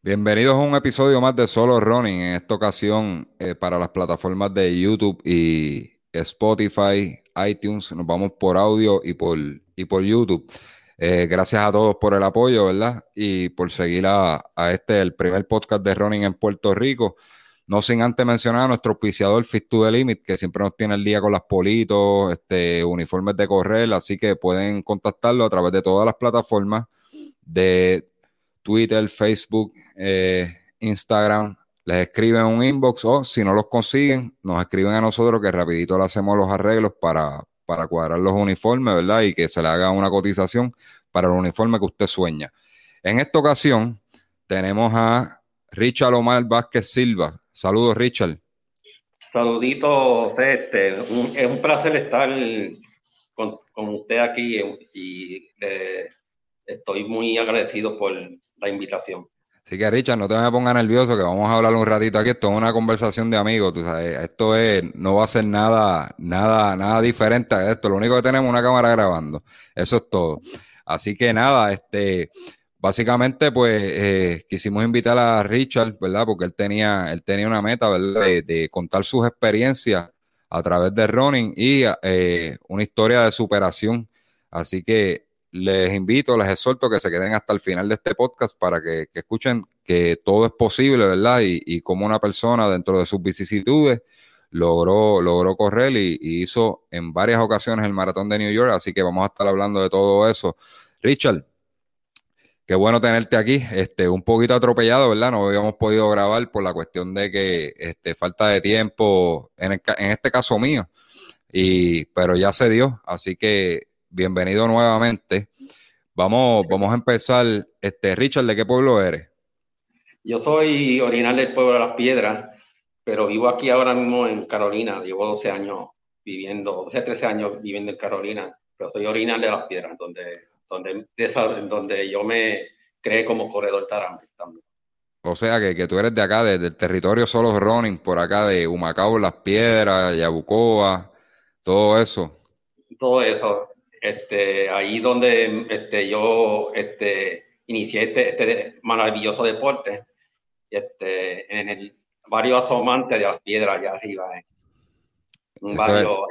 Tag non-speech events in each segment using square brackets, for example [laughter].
Bienvenidos a un episodio más de Solo Running, en esta ocasión eh, para las plataformas de YouTube y Spotify, iTunes, nos vamos por audio y por, y por YouTube. Eh, gracias a todos por el apoyo, ¿verdad? Y por seguir a, este, el primer podcast de running en Puerto Rico. No sin antes mencionar a nuestro auspiciador Fit to the Limit, que siempre nos tiene el día con las politos, este, uniformes de correr, así que pueden contactarlo a través de todas las plataformas de Twitter, Facebook, eh, Instagram, les escriben un inbox o si no los consiguen, nos escriben a nosotros que rapidito le hacemos los arreglos para, para cuadrar los uniformes, ¿verdad? Y que se le haga una cotización para el uniforme que usted sueña. En esta ocasión tenemos a Richard Omar Vázquez Silva. Saludos, Richard. Saluditos, este, es un placer estar con, usted aquí y estoy muy agradecido por la invitación. Así que Richard, no te me pongas nervioso que vamos a hablar un ratito aquí. Esto es una conversación de amigos, tú sabes. Esto es, no va a ser nada, nada, nada diferente a esto. Lo único que tenemos es una cámara grabando. Eso es todo. Así que nada, este, básicamente, pues, eh, quisimos invitar a Richard, ¿verdad? Porque él tenía, él tenía una meta, ¿verdad? De, contar sus experiencias a través de running y eh, una historia de superación. Así que les invito, les exhorto que se queden hasta el final de este podcast para que, escuchen que todo es posible, ¿verdad? Y, como una persona dentro de sus vicisitudes logró, logró correr y, hizo en varias ocasiones el maratón de New York, así que vamos a estar hablando de todo eso. Richard, qué bueno tenerte aquí, este, un poquito atropellado, ¿verdad? No habíamos podido grabar por la cuestión de que este, falta de tiempo, en, en este caso mío, y, pero ya se dio, así que bienvenido nuevamente. Vamos, vamos a empezar. Este, Richard, ¿de qué pueblo eres? Yo soy original del pueblo de Las Piedras, pero vivo aquí ahora mismo en Carolina. Llevo 12 años viviendo, 12, 13 años viviendo en Carolina, pero soy original de Las Piedras, donde, donde, donde yo me creé como corredor también. O sea que, que, tú eres de acá, del territorio solo running, por acá de Humacao, Las Piedras, Yabucoa, todo eso. Todo eso. Este, ahí donde este, yo este, inicié este, este maravilloso deporte, este, en el barrio asomante de las piedras allá arriba. Un barrio.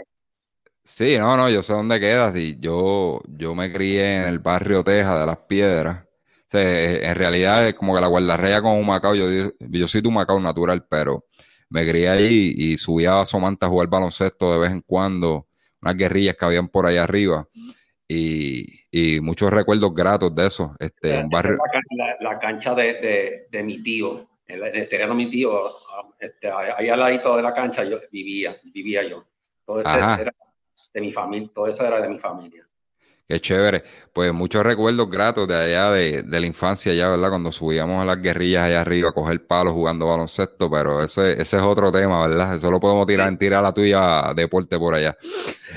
Sí, no, no, yo sé dónde quedas y yo, yo me crié en el barrio Teja de las Piedras. O en realidad es como que la guardarrea con Humacao, yo, yo soy de Humacao natural, pero me crié ahí y subía a Somante a jugar baloncesto de vez en cuando unas guerrillas que habían por allá arriba. Y, y muchos recuerdos gratos de eso. Este, un barrio... la, cancha de, de, mi tío, en el terreno de mi tío, este, ahí al ladito de la cancha yo vivía, vivía yo. Todo eso era de mi familia, todo eso era de mi familia. Qué chévere. Pues muchos recuerdos gratos de allá de, de, la infancia, ya, ¿verdad? Cuando subíamos a las guerrillas allá arriba a coger palos jugando baloncesto, pero ese, ese es otro tema, ¿verdad? Eso lo podemos tirar en tirar la tuya deporte por allá.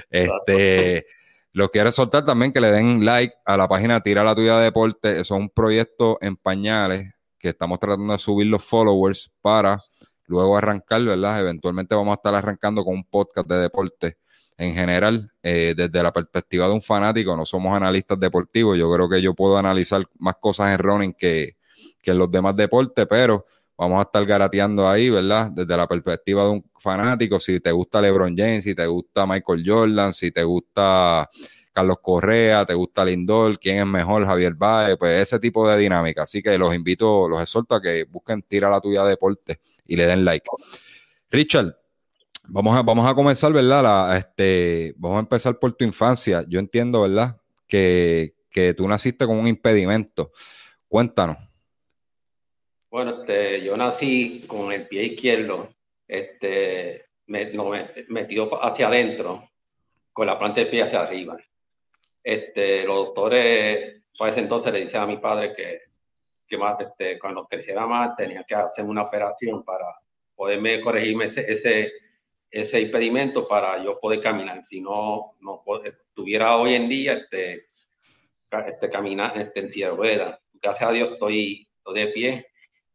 Este, los quiero soltar también que le den like a la página Tira la tuya deporte. Eso es un proyecto en pañales que estamos tratando de subir los followers para luego arrancar, ¿verdad? Eventualmente vamos a estar arrancando con un podcast de deporte en general, eh, desde la perspectiva de un fanático, no somos analistas deportivos, yo creo que yo puedo analizar más cosas en running que, en los demás deportes, pero vamos a estar garateando ahí, ¿verdad? Desde la perspectiva de un fanático, si te gusta LeBron James, si te gusta Michael Jordan, si te gusta Carlos Correa, te gusta Lindor, quién es mejor, Javier Baez, pues ese tipo de dinámica. Así que los invito, los exhorto a que busquen Tira la tuya deporte y le den like. Richard, Vamos a, vamos a comenzar, ¿verdad? este, vamos a empezar por tu infancia. Yo entiendo, ¿verdad? Que, tú naciste con un impedimento. Cuéntanos. Bueno, este, yo nací con el pie izquierdo este, metido hacia adentro, con la planta del pie hacia arriba. Este, los doctores, para ese entonces, le dicen a mi padre que, que más, este, cuando creciera más, tenía que hacer una operación para poderme corregirme ese, ese, ese impedimento para yo poder caminar. Si no, no tuviera hoy en día este, este caminar este, en silla de ruedas. Gracias a Dios estoy, estoy, de pie.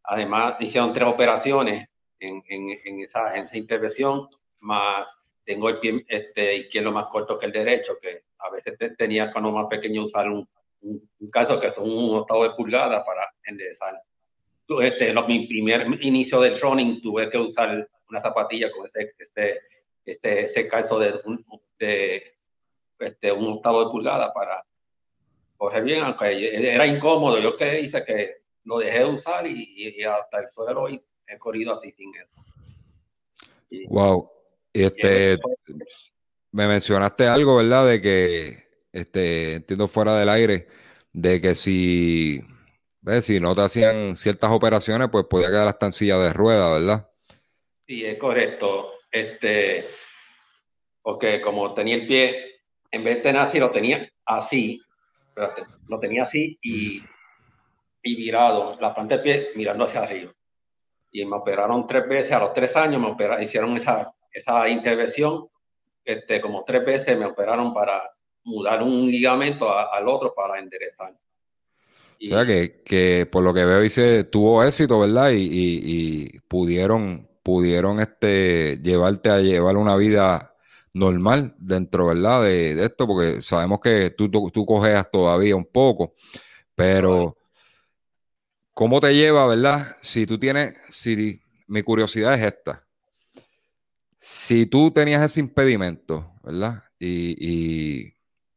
Además, hicieron tres operaciones en, en, en, esa, en esa intervención, más tengo el pie este, izquierdo más corto que el derecho, que a veces tenía cuando más pequeño usar un, un, caso que son un octavo de pulgada para enderezar. Este, lo, mi primer inicio del running tuve que usar una zapatilla con ese, este, ese, ese calzo de, de este, un octavo de pulgada para coger bien, aunque era incómodo. Yo que hice que lo dejé de usar y, hasta el suelo y he corrido así sin eso. wow. Este, me mencionaste algo, ¿verdad? De que, este, entiendo fuera del aire, de que si, ¿ves? si no te hacían ciertas operaciones, pues podía quedar hasta en silla de rueda, ¿verdad? Sí, es correcto. Este, porque como tenía el pie, en vez de tener así, lo tenía así, lo tenía así y, y virado, la planta de pie mirando hacia arriba. Y me operaron tres veces, a los tres años me operaron, hicieron esa, esa intervención, este, como tres veces me operaron para mudar un ligamento al otro para enderezar. o sea que, que, por lo que veo dice, tuvo éxito, ¿verdad? Y, y pudieron pudieron este, llevarte a llevar una vida normal dentro, ¿verdad? De, esto, porque sabemos que tú, tú, cojeas todavía un poco, pero ¿cómo te lleva, verdad? Si tú tienes, si mi curiosidad es esta, si tú tenías ese impedimento, ¿verdad? Y, y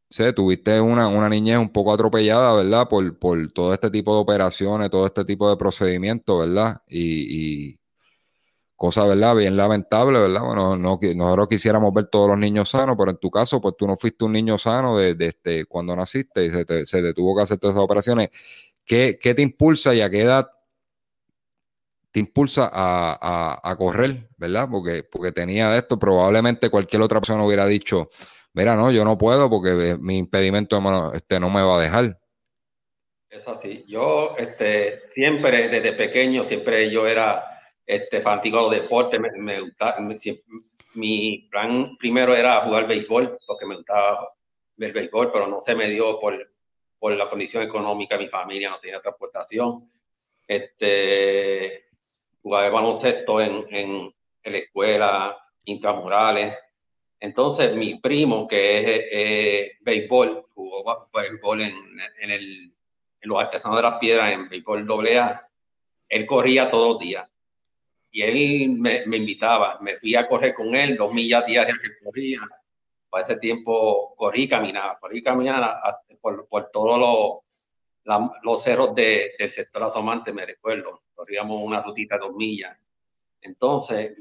sé, tuviste una, una, niñez un poco atropellada, ¿verdad? Por, por todo este tipo de operaciones, todo este tipo de procedimientos, ¿verdad? y, cosa, ¿verdad? Bien lamentable, ¿verdad? Bueno, no, nosotros quisiéramos ver todos los niños sanos, pero en tu caso, pues tú no fuiste un niño sano desde este, cuando naciste y se te, tuvo que hacer todas esas operaciones. ¿Qué, ¿Qué, te impulsa y a qué edad te impulsa a, a, correr, ¿verdad? Porque, porque tenía esto, probablemente cualquier otra persona hubiera dicho, mira, no, yo no puedo porque eh, mi impedimento este, no me va a dejar. Es así. Yo este, siempre, desde pequeño, siempre yo era este, fanático de deporte, me, me gustaba, mi plan primero era jugar béisbol, porque me gustaba el béisbol, pero no se me dio por, por la condición económica, mi familia no tenía transportación. Este, jugaba baloncesto en, en, en la escuela, intramurales. Entonces, mi primo, que es eh, béisbol, jugó béisbol en, en, el, los artesanos de las piedras, en béisbol AA, él corría todos los días y él me, me, invitaba, me fui a correr con él, dos millas diarias que corría. Para ese tiempo corrí y caminaba, corrí y caminaba por, por todos los, los cerros de, del sector asomante, me recuerdo. Corríamos una rutita de dos millas. Entonces,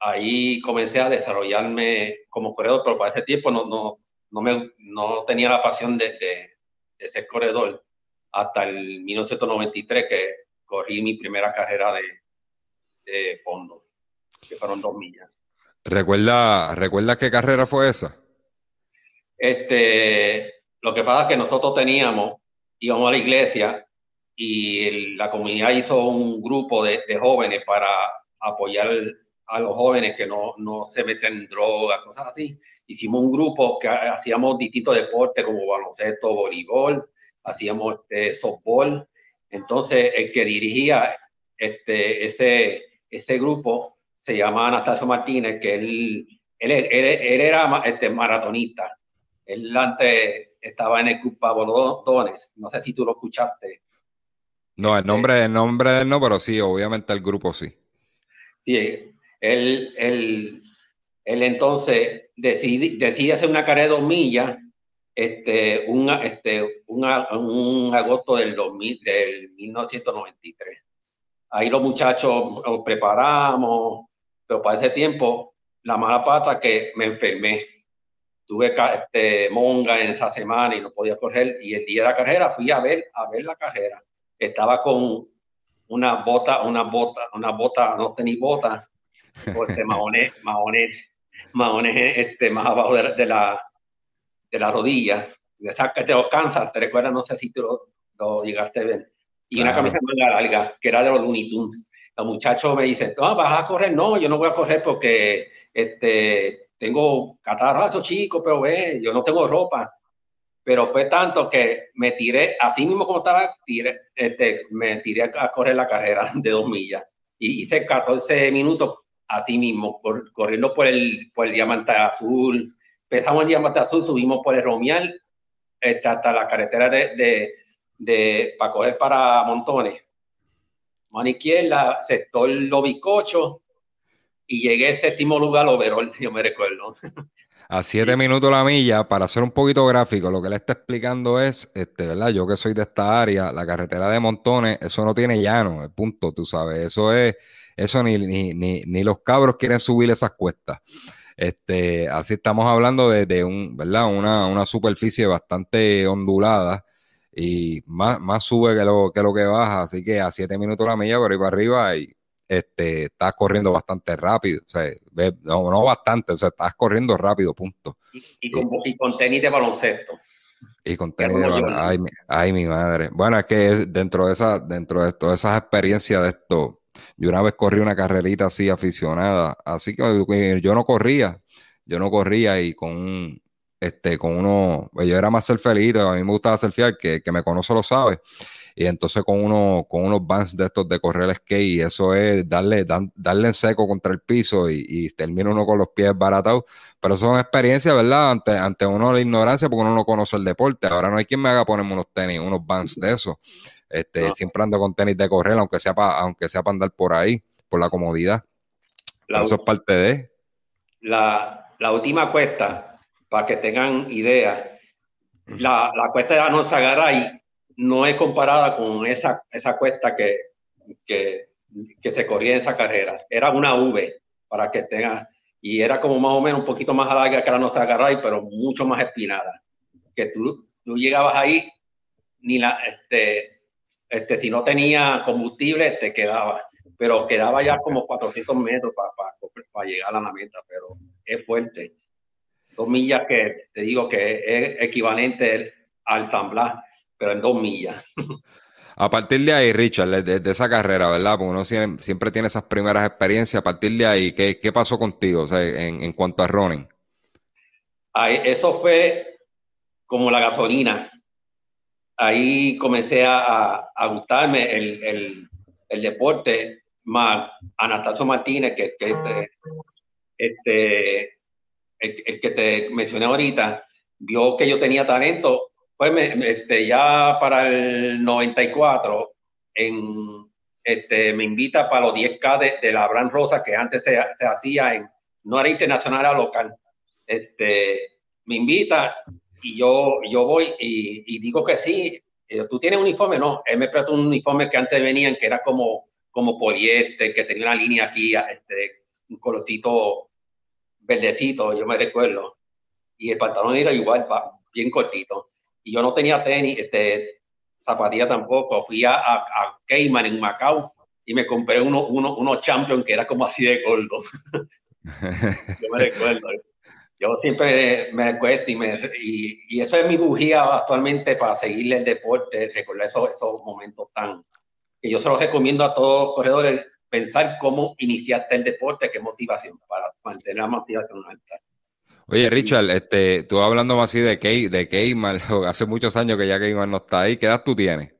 ahí comencé a desarrollarme como corredor, pero para ese tiempo no, no, no, me, no tenía la pasión de, de, de ser corredor hasta el 1993 que corrí mi primera carrera de, de fondos, que fueron dos millas. ¿Recuerda, ¿Recuerda qué carrera fue esa? Este, lo que pasa es que nosotros teníamos, íbamos a la iglesia y la comunidad hizo un grupo de, de jóvenes para apoyar a los jóvenes que no, no se meten en drogas, cosas así. Hicimos un grupo que hacíamos distintos deportes como baloncesto, voleibol, hacíamos este, softball. Entonces, el que dirigía este, ese, ese grupo se llama Anastasio Martínez, que él, él, él, era este, maratonista. Él antes estaba en el Club Pablo Dones. No sé si tú lo escuchaste. No, el nombre, el nombre no, pero sí, obviamente el grupo sí. Sí, él, él, él entonces decide, decide hacer una carrera de dos millas este, un, este, un, un agosto del, 2000, del 1993 ahí los muchachos nos preparamos, pero para ese tiempo, la mala pata que me enfermé. Tuve este, monga en esa semana y no podía correr. Y el día de la carrera fui a ver, a ver la carrera. Estaba con una bota, una bota, una bota, no tenía bota, este, maones, [laughs] maones, maones, este, más abajo de, la, de la rodilla. De esa que te lo cansas, te recuerdas, no sé si tú lo, lo llegaste a ver y una camisa manga larga, que era de los Looney Tunes. El muchacho me dice, no, vas a correr. No, yo no voy a correr porque este, tengo catarrazo chico, pero ve, yo no tengo ropa. Pero fue tanto que me tiré, así mismo como estaba, tiré, este, me tiré a correr la carrera de dos millas. Y hice 14 minutos así mismo, corriendo por el, por el Diamante Azul. Empezamos en Diamante Azul, subimos por el Romial este, hasta la carretera de, de, de, para coger para Montones. Mano izquierda, sector Lobicocho, y llegué al séptimo lugar, Overol, [laughs] yo me recuerdo. A siete minutos la milla, para ser un poquito gráfico, lo que le está explicando es, este, ¿verdad? Yo que soy de esta área, la carretera de Montones, eso no tiene llano, el punto, tú sabes, eso es, eso ni, ni, ni, ni los cabros quieren subir esas cuestas. Este, así estamos hablando de, un, ¿verdad? Una, una, superficie bastante ondulada y más, más sube que lo, que lo que baja, así que a siete minutos la milla por ahí para arriba y este, estás corriendo bastante rápido, o sea, no, no, bastante, o sea, estás corriendo rápido, punto. Y, con, y con, tenis de baloncesto. Y con tenis de baloncesto, ay, mi madre. Bueno, es que dentro de, esa, dentro de todas esas experiencias de esto, yo una vez corrí una carrerita así aficionada, así que yo no corría, yo no corría y con este, con uno, pues yo era más ser feliz, a mí me gustaba ser fiel, que, que me conoce lo sabe y entonces con, uno, con unos bands de estos de correr el skate, y eso es darle, darle en seco contra el piso y, y, termina uno con los pies baratados. Pero son experiencias, ¿verdad? Ante, ante uno la ignorancia porque uno no conoce el deporte. Ahora no hay quien me haga ponerme unos tenis, unos bands de eso. Este, Siempre ando con tenis de correr, aunque sea para aunque sea para andar por ahí, por la comodidad. eso es parte de. La, la última cuesta, para que tengan idea, la, la cuesta de Anosagaray no es comparada con esa, esa cuesta que, que, que, se corría en esa carrera. Era una V, para que tenga, y era como más o menos un poquito más larga que la nuestra Garray, pero mucho más espinada. Que tú, tú llegabas ahí, ni la, este, este, si no tenía combustible, te quedaba, pero quedaba ya como 400 metros para, para, llegar a la meta, pero es fuerte. Dos millas que te digo que es equivalente al San Blas pero en dos millas. A partir de ahí, Richard, de, esa carrera, ¿verdad? Porque uno siempre, tiene esas primeras experiencias. A partir de ahí, ¿qué, qué pasó contigo o sea, en, en, cuanto a running? Ahí, eso fue como la gasolina. Ahí comencé a, a gustarme el, el, el, deporte más Anastasio Martínez, que, que este, este el, el, que te mencioné ahorita, vio que yo tenía talento pues me, este, ya para el 94 en, este, me invita para los 10K de, la Brand Rosa que antes se, se, hacía en, no era internacional, era local. Este, me invita y yo, yo voy y, y digo que sí. ¿Tú tienes un uniforme? No, él me prestó un uniforme que antes venían, que era como, como poliéster, que tenía una línea aquí, este, un colorcito verdecito, yo me recuerdo. Y el pantalón era igual, bien cortito y yo no tenía tenis, este, zapatilla tampoco. Fui a, a, Cayman en Macao y me compré unos uno, uno Champion que era como así de gordo. [laughs] yo me recuerdo. Yo siempre me acuesto y, me, y, y, eso es mi bujía actualmente para seguirle el deporte, recordar esos, esos momentos tan... que yo se los recomiendo a todos los corredores, pensar cómo iniciaste el deporte, qué motivación para mantener la motivación alta. Oye, Richard, este, tú hablando así de Key, de Keymar, [laughs] hace muchos años que ya Keymar no está ahí, ¿qué edad tú tienes?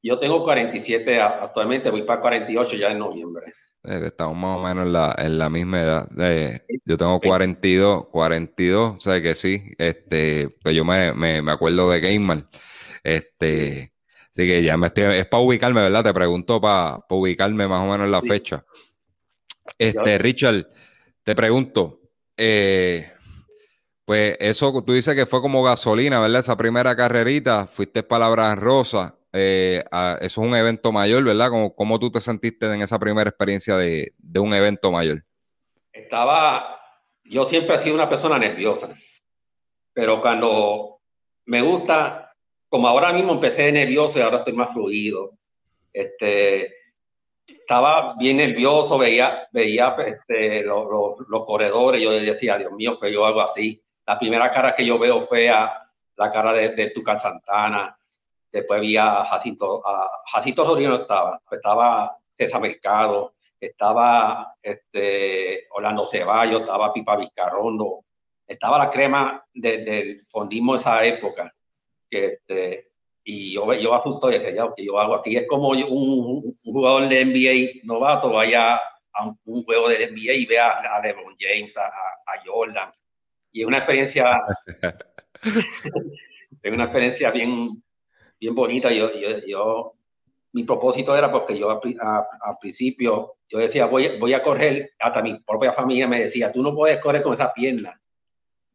Yo tengo 47 actualmente, voy para 48 ya en noviembre. Eh, estamos más o menos en la, en la misma edad. Eh, yo tengo 42, 42, o sea que sí, este, pues yo me, me, me acuerdo de Keymar. Este, así que ya me estoy, es para ubicarme, ¿verdad? Te pregunto para, para ubicarme más o menos en la fecha. Este, Richard, te pregunto, eh, pues eso, tú dices que fue como gasolina, ¿verdad? Esa primera carrerita, fuiste palabras rosa. Eh, eso es un evento mayor, ¿verdad? ¿Cómo, ¿Cómo, tú te sentiste en esa primera experiencia de, de, un evento mayor? Estaba, yo siempre he sido una persona nerviosa, pero cuando me gusta, como ahora mismo empecé nervioso y ahora estoy más fluido, este, estaba bien nervioso, veía, veía este, los, los, corredores, yo decía, Dios mío, que yo hago así la primera cara que yo veo fue a la cara de, de Tuca Santana, después había Jacinto, a Jacinto Rodríguez estaba, estaba César Mercado, estaba este, Orlando Ceballos, estaba Pipa Vizcarrondo, estaba la crema del fondismo de esa época. Este, y yo, yo asusto y decía, que yo hago aquí es como un, jugador de NBA novato vaya a un, juego de NBA y vea a LeBron James, a, a Jordan. Y es una experiencia, [laughs] es una experiencia bien, bien bonita. Yo, yo, mi propósito era porque yo al principio, yo decía, voy, voy a correr, hasta mi propia familia me decía, tú no puedes correr con esa pierna.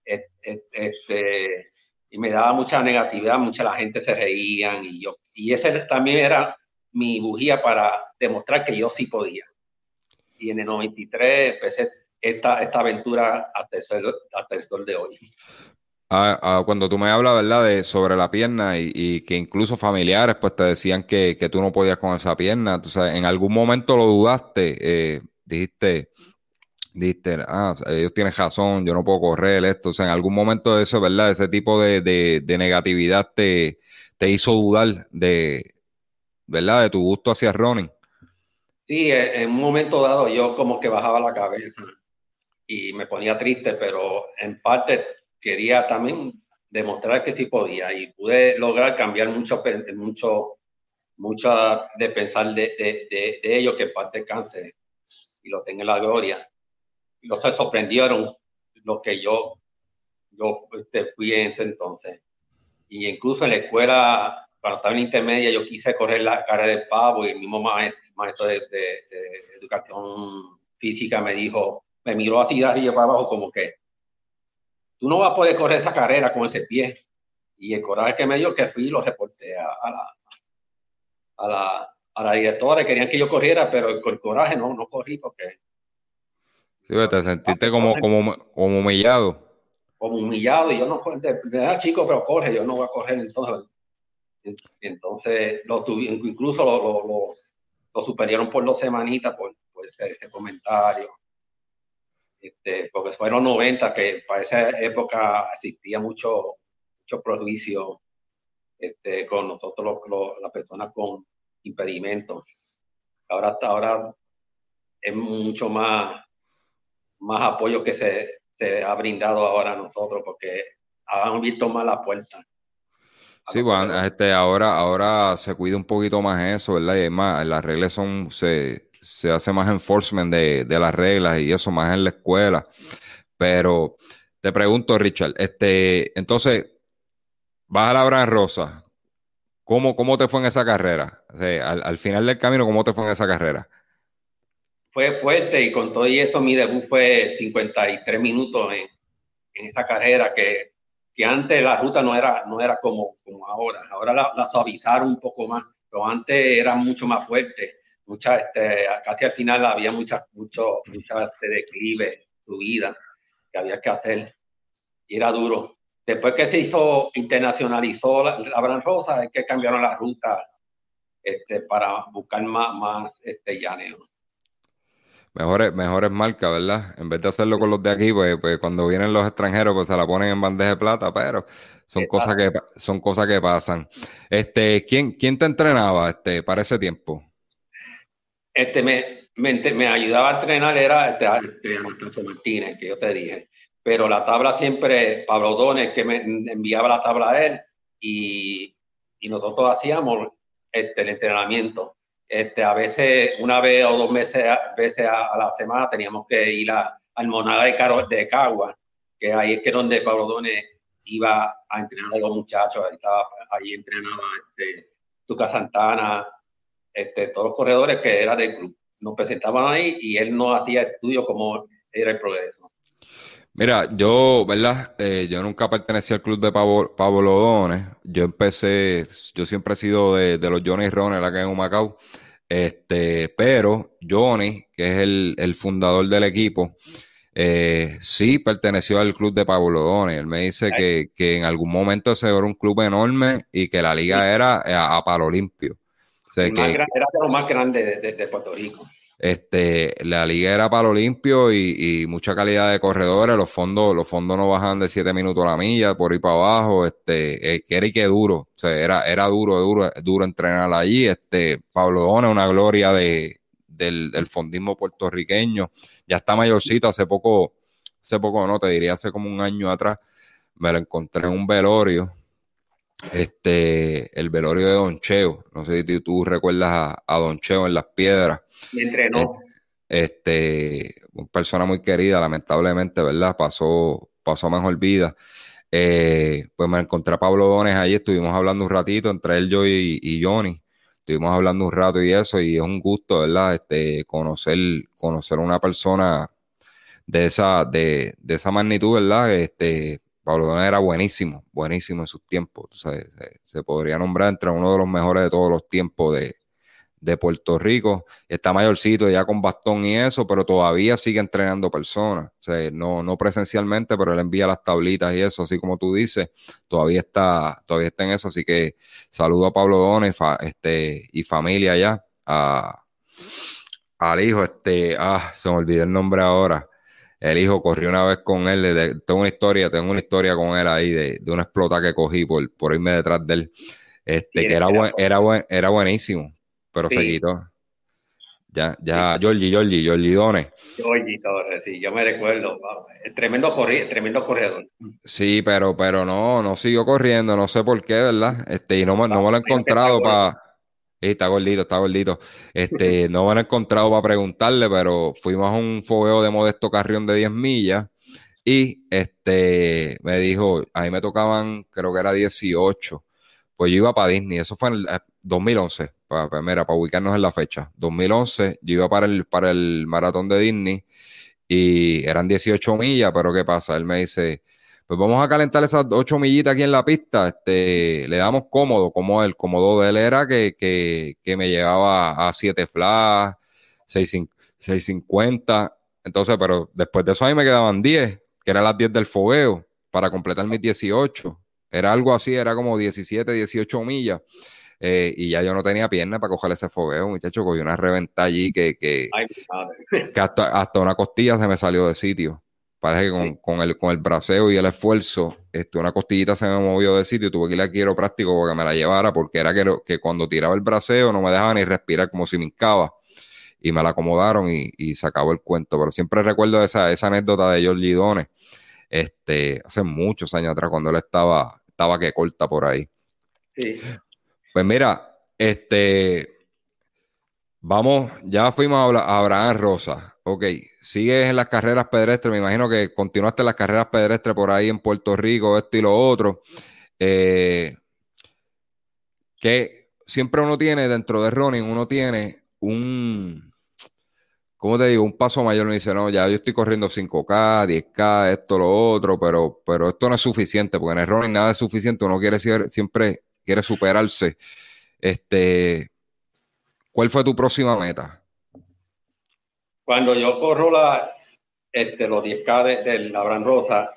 Este, y me daba mucha negatividad, mucha la gente se reían y yo, y ese también era mi bujía para demostrar que yo sí podía. Y en el 93 empecé esta, esta aventura hasta el, hasta el sol de hoy. Ah, ah, cuando tú me hablas, ¿verdad? De sobre la pierna y, que incluso familiares pues te decían que, que, tú no podías con esa pierna. Entonces, en algún momento lo dudaste, eh, dijiste, dijiste, ah, ellos tienen razón, yo no puedo correr esto. O sea, en algún momento de eso, ¿verdad? Ese tipo de, de, negatividad te, te, hizo dudar de, ¿verdad? De tu gusto hacia running. Sí, en un momento dado yo como que bajaba la cabeza y me ponía triste, pero en parte quería también demostrar que sí podía y pude lograr cambiar mucho, mucho, mucho de pensar de, de, de, ellos que parte cáncer y lo tenga en la gloria. Los sorprendieron lo que yo, yo este, fui en ese entonces. Y incluso en la escuela, cuando estaba en intermedia, yo quise correr la cara de pavo y el mismo maestro, maestro de, educación física me dijo, me miró así de para abajo como que tú no vas a poder correr esa carrera con ese pie. Y el coraje que me dio que fui lo reporté a, la, a, la, a la directora, querían que yo corriera, pero con el coraje no, no corrí porque... Sí, te sentiste como, como, como humillado. Como humillado, y yo no, de, de chico, pero corre, yo no voy a correr entonces. Entonces, lo incluso lo, lo, lo, superieron por dos semanitas por, por ese, ese comentario este, porque fueron 90 que para esa época existía mucho, mucho prejuicio este, con nosotros las personas con impedimentos. Ahora hasta ahora es mucho más, más apoyo que se, se ha brindado ahora a nosotros porque han visto más la puerta. Sí, bueno, este, ahora, ahora se cuida un poquito más eso, ¿verdad? Y además, las reglas son, se, se hace más enforcement de, las reglas y eso más en la escuela. Pero te pregunto, Richard, este, entonces, vas a la Gran Rosa. ¿Cómo, ¿Cómo te fue en esa carrera? al, final del camino, ¿cómo te fue en esa carrera? Fue fuerte y con todo y eso mi debut fue 53 minutos en, esa carrera que, que, antes la ruta no era, no era como, como ahora. Ahora la, suavizaron un poco más, pero antes era mucho más fuerte mucha, este, casi al final había muchas, mucho, mucha este, declive, subida que había que hacer y era duro. Después que se hizo, internacionalizó la, la Rosa, es que cambiaron la ruta este, para buscar más, más este, llaneo. Mejores, mejores marcas, ¿verdad? En vez de hacerlo con los de aquí, pues, pues, cuando vienen los extranjeros, pues se la ponen en bandeja de plata, pero son cosas que son cosas que pasan. Este, ¿quién, quién te entrenaba este, para ese tiempo? este, me, me, ayudaba a entrenar era este, este Martínez, que yo te dije. Pero la tabla siempre, Pablo Dones, que me enviaba la tabla a él y, y nosotros hacíamos este, el entrenamiento. Este, a veces, una vez o dos meses, veces a, la semana teníamos que ir a, al Monada de, Caro, de Cagua, que ahí es que donde Pablo Dones iba a entrenar a los muchachos, ahí, entrenaba este, Tuca Santana, este, todos los corredores que era del club. Nos presentaban ahí y él no hacía estudio como era el progreso. Mira, yo, ¿verdad? Eh, yo nunca pertenecí al club de Pablo, Pablo Yo empecé, yo siempre he sido de, los Johnny Ronald acá en Humacao. Este, pero Johnny, que es el, fundador del equipo, eh, sí perteneció al club de Pablo Dones. Él me dice que, en algún momento ese era un club enorme y que la liga era a, a palo limpio era de los más grandes de, Puerto Rico. Este, la liga era para lo limpio y, mucha calidad de corredores. Los fondos, los fondos no bajaban de 7 minutos a la milla, por ahí para abajo. Este, eh, era y que duro. O sea, era, era duro, duro, duro entrenar allí. Este, Pablo Dona, una gloria de, del, del, fondismo puertorriqueño. Ya está mayorcito, hace poco, hace poco no, te diría hace como un año atrás, me lo encontré en un velorio. Este, el velorio de Don Cheo. No sé si tú recuerdas a, a Don Cheo en las piedras me entrenó. Este, una persona muy querida, lamentablemente, ¿verdad? Pasó, pasó mejor vida. Eh, pues me encontré a Pablo Dones ahí, estuvimos hablando un ratito entre él, yo y, Johnny. Estuvimos hablando un rato y eso, y es un gusto, ¿verdad? Este, conocer, conocer a una persona de esa, de, de esa magnitud, ¿verdad? Este, Pablo Dones era buenísimo, buenísimo en sus tiempos. Se, se, podría nombrar entre uno de los mejores de todos los tiempos de, de Puerto Rico. Está mayorcito ya con bastón y eso, pero todavía sigue entrenando personas. O sea, no, no presencialmente, pero él envía las tablitas y eso, así como tú dices. Todavía está, todavía está en eso. Así que saludo a Pablo Dones este, y familia ya. A, al hijo, este, ah, se me olvidó el nombre ahora. El hijo corrió una vez con él. tengo una historia, tengo una historia con él ahí de, de una explota que cogí por, por irme detrás de él. Este, que era, buen, era, buen, era buenísimo pero se quitó. Ya, ya, Giorgi, Giorgi, Giorgi Dones. Giorgi Torres, sí, yo me recuerdo. Tremendo, tremendo corredor. Sí, pero, pero no, no siguió corriendo, no sé por qué, ¿verdad? Este, y no, no, me lo he encontrado para. Está gordito, está gordito. Este, [laughs] no me he encontrado para preguntarle, pero fuimos a un fogueo de Modesto Carrión de 10 millas y este me dijo, a mí me tocaban, creo que era 18. Pues yo iba para Disney, eso fue en el 2011 para, para ubicarnos en la fecha, 2011, yo iba para el, para el maratón de Disney y eran 18 millas, pero ¿qué pasa? Él me dice, pues vamos a calentar esas 8 millitas aquí en la pista, este, le damos cómodo, como el cómodo de él era que, que, me llevaba a 7 flash, 650, entonces, pero después de eso a mí me quedaban 10, que eran las 10 del fogueo, para completar mis 18. Era algo así, era como 17, 18 millas. Eh, y ya yo no tenía pierna para coger ese fogueo, muchacho, cogí una reventa allí que, que, hasta, una costilla se me salió de sitio. Parece que con, el, con el braceo y el esfuerzo, este, una costillita se me movió de sitio y tuve que ir a quiero práctico para que me la llevara, porque era que, que cuando tiraba el braceo no me dejaba ni respirar como si me hincaba. Y me la acomodaron y, y se acabó el cuento. Pero siempre recuerdo esa, esa anécdota de George Lidone, este, hace muchos años atrás, cuando él estaba, estaba que corta por ahí. Sí. Pues mira, este, vamos, ya fuimos a Abraham Rosa. Ok, sigues en las carreras pedestres, me imagino que continuaste las carreras pedestres por ahí en Puerto Rico, esto y lo otro. Eh, que siempre uno tiene dentro de running, uno tiene un, ¿cómo te digo? Un paso mayor. Me dice, no, ya yo estoy corriendo 5K, 10K, esto, lo otro, pero, pero esto no es suficiente, porque en el running nada es suficiente. Uno quiere siempre quiere superarse. Este, ¿Cuál fue tu próxima meta? Cuando yo corro la, este, los 10K del de Abraham Rosa,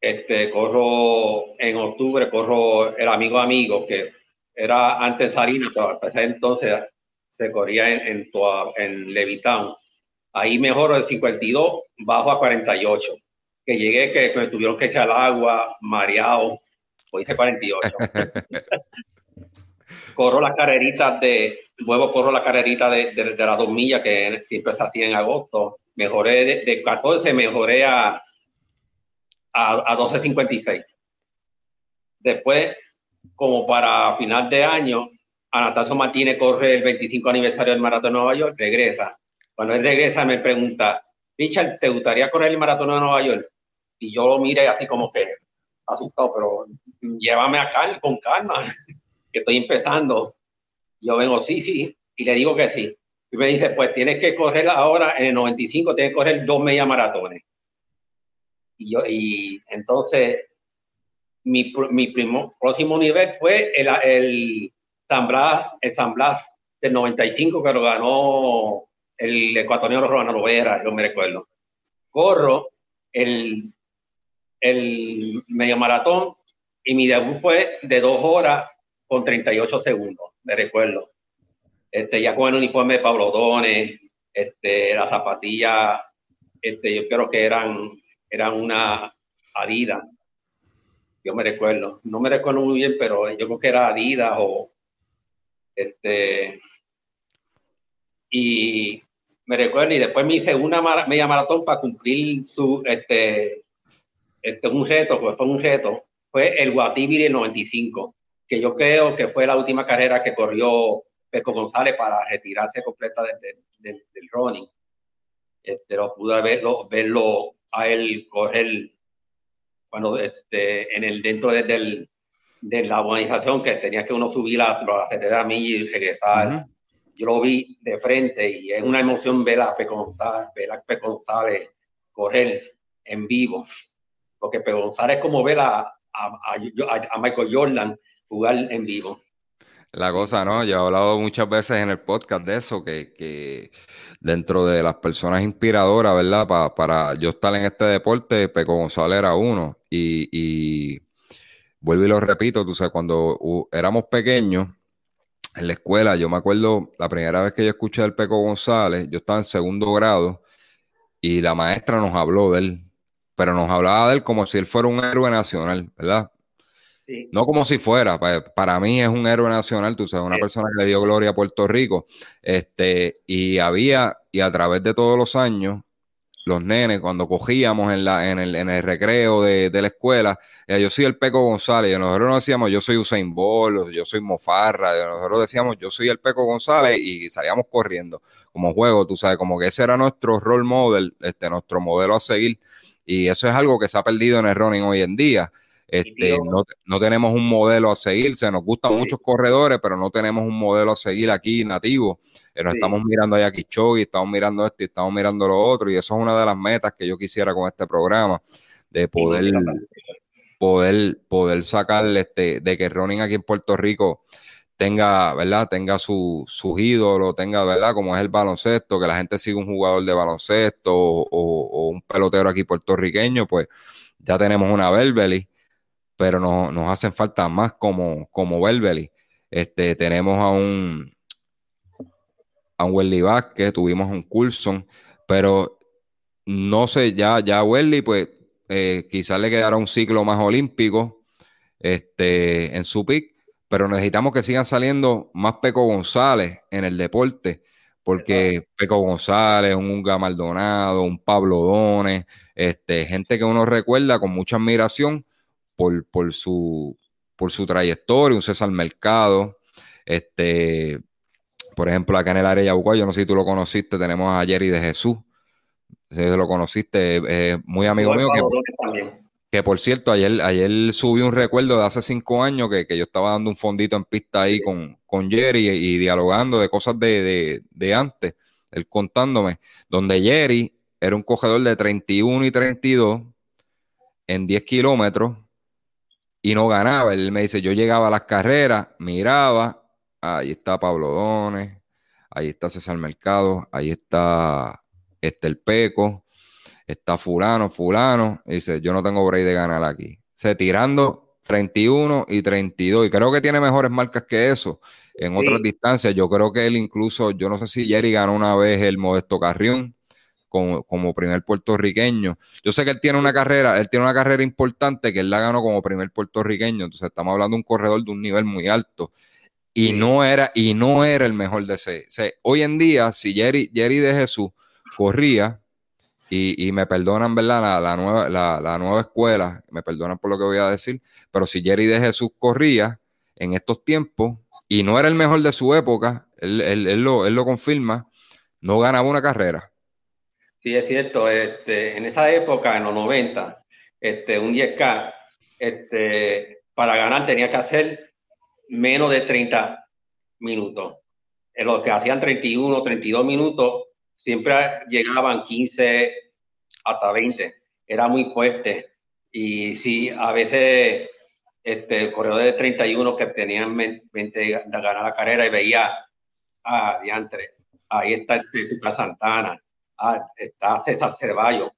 este, corro en octubre, corro el amigo amigo, que era antes Sarina, pero ese entonces se corría en, en, Levitown. Ahí mejoro de 52, bajo a 48. Que llegué, que me tuvieron que echar agua, mareado, hice 48. [laughs] corro las carreritas de, luego corro la carrerita de, de, las dos millas que siempre se hacía en agosto. Mejoré de, 14, mejoré a, a, a 12.56. Después, como para final de año, Anastasio Martínez corre el 25 aniversario del Maratón de Nueva York, regresa. Cuando él regresa me pregunta, Richard, ¿te gustaría correr el Maratón de Nueva York? Y yo lo miré así como que, asustado, pero llévame acá con calma, [laughs] que estoy empezando. Yo vengo, sí, sí, y le digo que sí. Y me dice, pues tienes que correr ahora en el 95, tienes que correr dos media maratones. Y, yo, y entonces, mi, mi próximo nivel fue el, el, San Blas, el San Blas del 95, que lo ganó el ecuatoriano Romano Lovera, yo me recuerdo. Corro el el medio maratón y mi debut fue de dos horas con 38 segundos, me recuerdo. este, ya con el uniforme de Pablo Dones, este, las zapatillas, este, yo creo que eran, eran una Adidas. Yo me recuerdo, no me recuerdo muy bien, pero yo creo que era Adidas o este y me recuerdo y después me hice una media maratón para cumplir su este este un reto, pues fue un reto, fue el Guatibiri 95, que yo creo que fue la última carrera que corrió Peco González para retirarse completa del, del running. Este, lo pude verlo, verlo a él correr cuando este, en el dentro de, de la organización que tenía que uno subir a, a 70 millas y regresar. Yo lo vi de frente y es una emoción ver a Peco González, ver a Peco González correr en vivo. Porque Peco González es como ver a, a, a Michael Jordan jugar en vivo. La cosa, ¿no? Yo he hablado muchas veces en el podcast de eso, que, que dentro de las personas inspiradoras, ¿verdad? para yo estar en este deporte, Peco González era uno. Y, y vuelvo y lo repito, tú sabes, cuando éramos pequeños, en la escuela, yo me acuerdo la primera vez que yo escuché al Peco González, yo estaba en segundo grado y la maestra nos habló de él, pero nos hablaba de él como si él fuera un héroe nacional, ¿verdad? No como si fuera, para, mí es un héroe nacional, tú sabes, una persona que le dio gloria a Puerto Rico. Este, y había, y a través de todos los años, los nenes, cuando cogíamos en, la, en, el, en el recreo de, la escuela, eh, yo soy el Peco González, y nosotros no decíamos yo soy Usain Bolt, yo soy Mofarra, nosotros decíamos yo soy el Peco González y salíamos corriendo como juego, tú sabes, como que ese era nuestro role model, este, nuestro modelo a seguir, y eso es algo que se ha perdido en el running hoy en día. Este, no, tenemos un modelo a seguir, se nos gustan muchos corredores, pero no tenemos un modelo a seguir aquí nativo. Pero estamos mirando a y estamos mirando esto y estamos mirando lo otro, y eso es una de las metas que yo quisiera con este programa, de poder, poder, poder sacar este, de que running aquí en Puerto Rico tenga, ¿verdad? Tenga su, sus ídolos, tenga, ¿verdad? Como es el baloncesto, que la gente siga un jugador de baloncesto o, o un pelotero aquí puertorriqueño, pues ya tenemos una Berbeli pero no, nos hacen falta más como, como Este, tenemos a un a un Welly Vázquez, tuvimos a un Coulson, pero no sé, ya, ya Welly, pues eh, quizás le quedará un ciclo más olímpico este, en su pick, pero necesitamos que sigan saliendo más Peco González en el deporte, porque Peco González, un Unga Maldonado, un Pablo Dones, este, gente que uno recuerda con mucha admiración, por, por, su, por su trayectoria, un César Mercado, este, por ejemplo, acá en el área de Yabucoa, yo no sé si tú lo conociste, tenemos a Jerry de Jesús, si lo conociste, muy amigo mío, que, por cierto, ayer, ayer subí un recuerdo de hace cinco años que, yo estaba dando un fondito en pista ahí con, con Jerry y, dialogando de cosas de, de, de antes, él contándome, donde Jerry era un cogedor de 31 y 32 en 10 kilómetros y no ganaba. Él me dice, yo llegaba a las carreras, miraba, ahí está Pablo Dones, ahí está César Mercado, ahí está este el Peco, está fulano, fulano, dice, yo no tengo break de ganar aquí. Se tirando 31 y 32, y creo que tiene mejores marcas que eso en otras distancias. Yo creo que él incluso, yo no sé si Jerry ganó una vez el Modesto Carrión, como, primer puertorriqueño. Yo sé que él tiene una carrera, él tiene una carrera importante que él la ganó como primer puertorriqueño, entonces estamos hablando de un corredor de un nivel muy alto. Y no era, y no era el mejor de ese. hoy en día, si Jerry, Jerry de Jesús corría, y, me perdonan, ¿verdad? La, nueva, la, nueva escuela, me perdonan por lo que voy a decir, pero si Jerry de Jesús corría en estos tiempos y no era el mejor de su época, él, él, lo, él lo confirma, no ganaba una carrera. Sí, es cierto. Este, en esa época, en los 90, este, un 10K, este, para ganar tenía que hacer menos de 30 minutos. En los que hacían 31, 32 minutos, siempre llegaban 15 hasta 20. Era muy fuerte. Y sí, a veces este, corredores de 31 que tenían mente de ganar la carrera y veía, ah, diantre, ahí está el Santana, ah, está César Cervallo.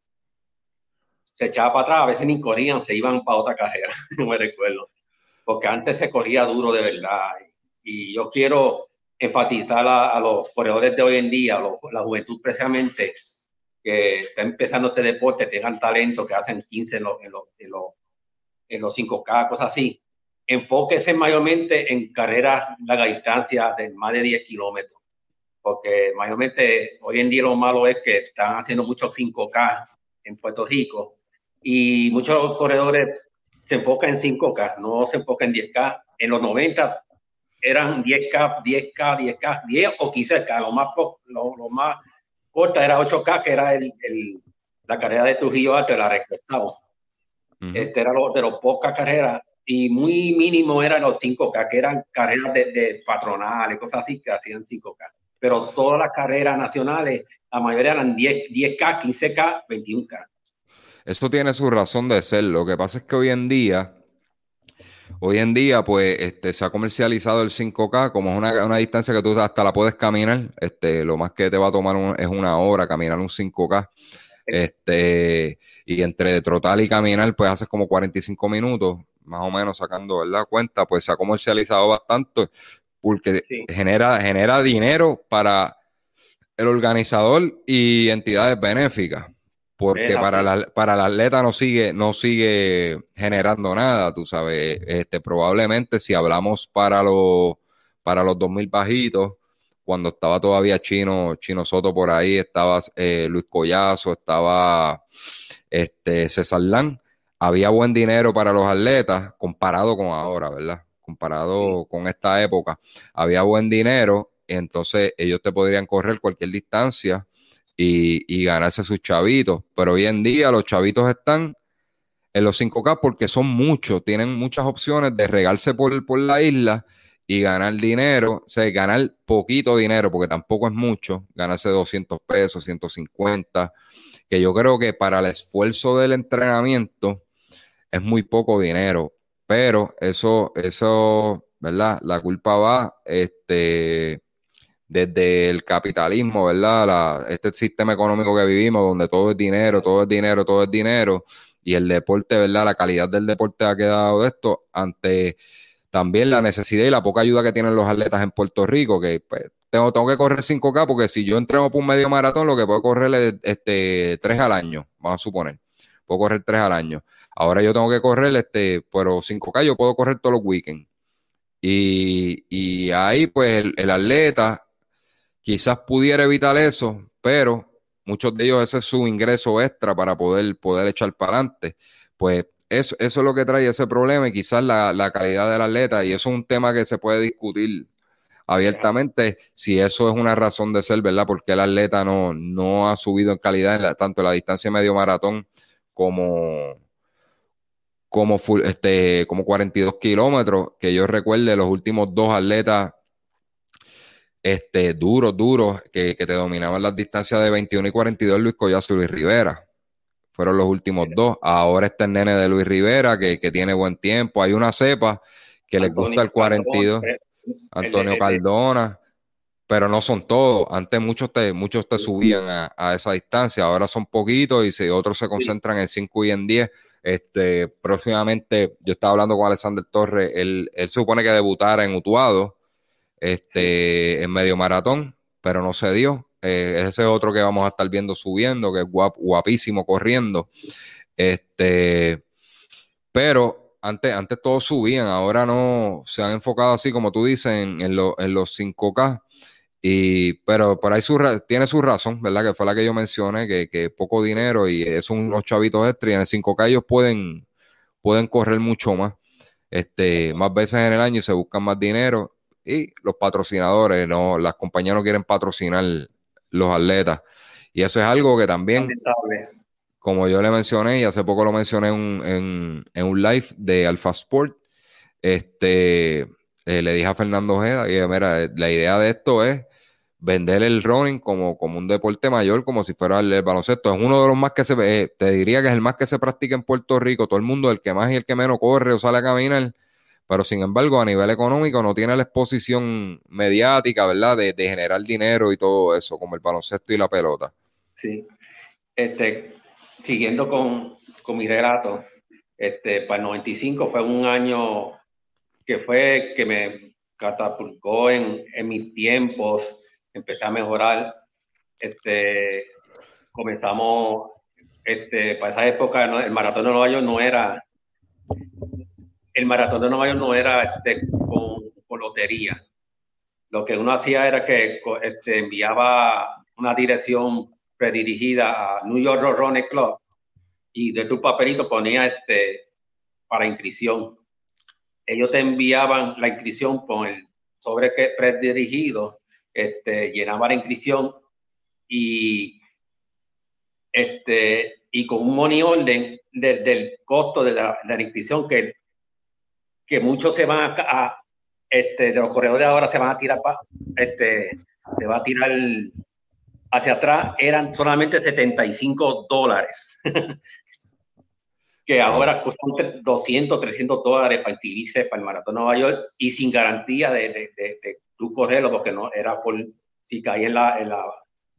Se echaba para atrás, a veces ni corrían, se iban para otra carrera, [laughs] no me recuerdo. Porque antes se corría duro de verdad. Y yo quiero enfatizar a, los corredores de hoy en día, la juventud precisamente, que está empezando este deporte, tengan talento, que hacen 15 en los, en los, en los, 5K, cosas así. Enfóquese mayormente en carreras larga distancia de más de 10 kilómetros, porque mayormente hoy en día lo malo es que están haciendo muchos 5K en Puerto Rico y muchos corredores se enfocan en 5K, no se enfocan en 10K. En los 90 eran 10K, 10K, 10K, 10 o 15K, lo más, lo, lo más corta era 8K, que era el, el, la carrera de Trujillo Alto, la respetamos. Este era lo, de las pocas carreras y muy mínimo eran los 5K, que eran carreras de, de patronales, cosas así que hacían 5K. Pero todas las carreras nacionales, la mayoría eran 10, 10K, 15K, 21K. Eso tiene su razón de ser. Lo que pasa es que hoy en día Hoy en día, pues, este, se ha comercializado el 5K como es una, distancia que tú hasta la puedes caminar. Este, lo más que te va a tomar es una hora caminar un 5K. Este, y entre trotar y caminar, pues haces como 45 minutos, más o menos sacando, ¿verdad? Cuenta, pues se ha comercializado bastante porque genera, genera dinero para el organizador y entidades benéficas porque para la, para la atleta no sigue, no sigue generando nada, tú sabes, este, probablemente si hablamos para los, para los 2000 bajitos, cuando estaba todavía Chino, Chino Soto por ahí, estaba eh, Luis Collazo, estaba este, César Lan, había buen dinero para los atletas comparado con ahora, ¿verdad? Comparado con esta época, había buen dinero, entonces ellos te podrían correr cualquier distancia y, ganarse sus chavitos. Pero hoy en día los chavitos están en los 5K porque son muchos, tienen muchas opciones de regarse por, por la isla y ganar dinero, o sea, ganar poquito dinero, porque tampoco es mucho, ganarse 200 pesos, 150, que yo creo que para el esfuerzo del entrenamiento es muy poco dinero, pero eso, eso, ¿verdad? La culpa va, este, desde el capitalismo, ¿verdad? este sistema económico que vivimos, donde todo es dinero, todo es dinero, todo es dinero, y el deporte, ¿verdad? La calidad del deporte ha quedado de esto ante también la necesidad y la poca ayuda que tienen los atletas en Puerto Rico, que pues, tengo, tengo que correr 5K, porque si yo entreno por un medio maratón, lo que puedo correr es este, 3 al año, vamos a suponer. Puedo correr 3 al año. Ahora yo tengo que correr, este, pero 5K yo puedo correr todos los weekends. Y, y ahí, pues, el atleta quizás pudiera evitar eso, pero muchos de ellos ese es su ingreso extra para poder, poder echar para adelante. Pues eso, eso es lo que trae ese problema y quizás la, calidad del atleta, y eso es un tema que se puede discutir abiertamente si eso es una razón de ser, ¿verdad? Porque el atleta no, no ha subido en calidad tanto en la distancia medio maratón como, como, este, como 42 kilómetros, que yo recuerde los últimos dos atletas este, duros, duros, que, te dominaban las distancias de 21 y 42, Luis Collazo y Luis Rivera. Fueron los últimos dos. Ahora está el nene de Luis Rivera, que, tiene buen tiempo. Hay una cepa que les gusta el 42, eh, Antonio Cardona, pero no son todos. Antes muchos te, muchos te subían a, esa distancia, ahora son poquitos y si otros se concentran en 5 y en 10. Este, próximamente, yo estaba hablando con Alexander Torres, él, él supone que debutara en Utuado este, en medio maratón, pero no se dio. Eh, ese es otro que vamos a estar viendo subiendo, que es guapísimo corriendo. Este, pero antes, antes todos subían, ahora no se han enfocado así como tú dices en, en, los 5K. Y, pero por ahí tiene su razón, ¿verdad? Que fue la que yo mencioné, que, que poco dinero y son unos chavitos extra y en el 5K ellos pueden, pueden correr mucho más, este, más veces en el año y se buscan más dinero y los patrocinadores, no, las compañías no quieren patrocinar los atletas. Y eso es algo que también, como yo le mencioné, y hace poco lo mencioné en, un live de Alpha Sport, este, eh, le dije a Fernando Ojeda, y mira, la idea de esto es vender el running como, como un deporte mayor, como si fuera el, baloncesto. Es uno de los más que se eh, te diría que es el más que se practica en Puerto Rico. Todo el mundo, el que más y el que menos corre o sale a caminar, pero sin embargo a nivel económico no tiene la exposición mediática, ¿verdad? De, generar dinero y todo eso, como el baloncesto y la pelota. Sí, este, siguiendo con, con mi relato, este, para el 95 fue un año que fue que me, catapultó en, en mis tiempos, empecé a mejorar. Este, comenzamos, este, para esa época, el maratón de Nueva York no era, el maratón de Nueva York no era este, con, lotería. Lo que uno hacía era que este, enviaba una dirección predirigida a New York Running Club y de tu papelito ponía este para inscripción. Ellos te enviaban la inscripción con el sobre que predirigido, este, llenaba la inscripción y este y con un money orden del costo de la, inscripción que, que muchos se van a, este, de los corredores ahora se van a tirar este se va a tirar hacia atrás eran solamente 75 dólares. [laughs] Que ahora cuestan 200, 300 dólares para inscribirse para el Maratón de Nueva York y sin garantía de, de, de, tu correrlo, porque no era por si caía en la, en la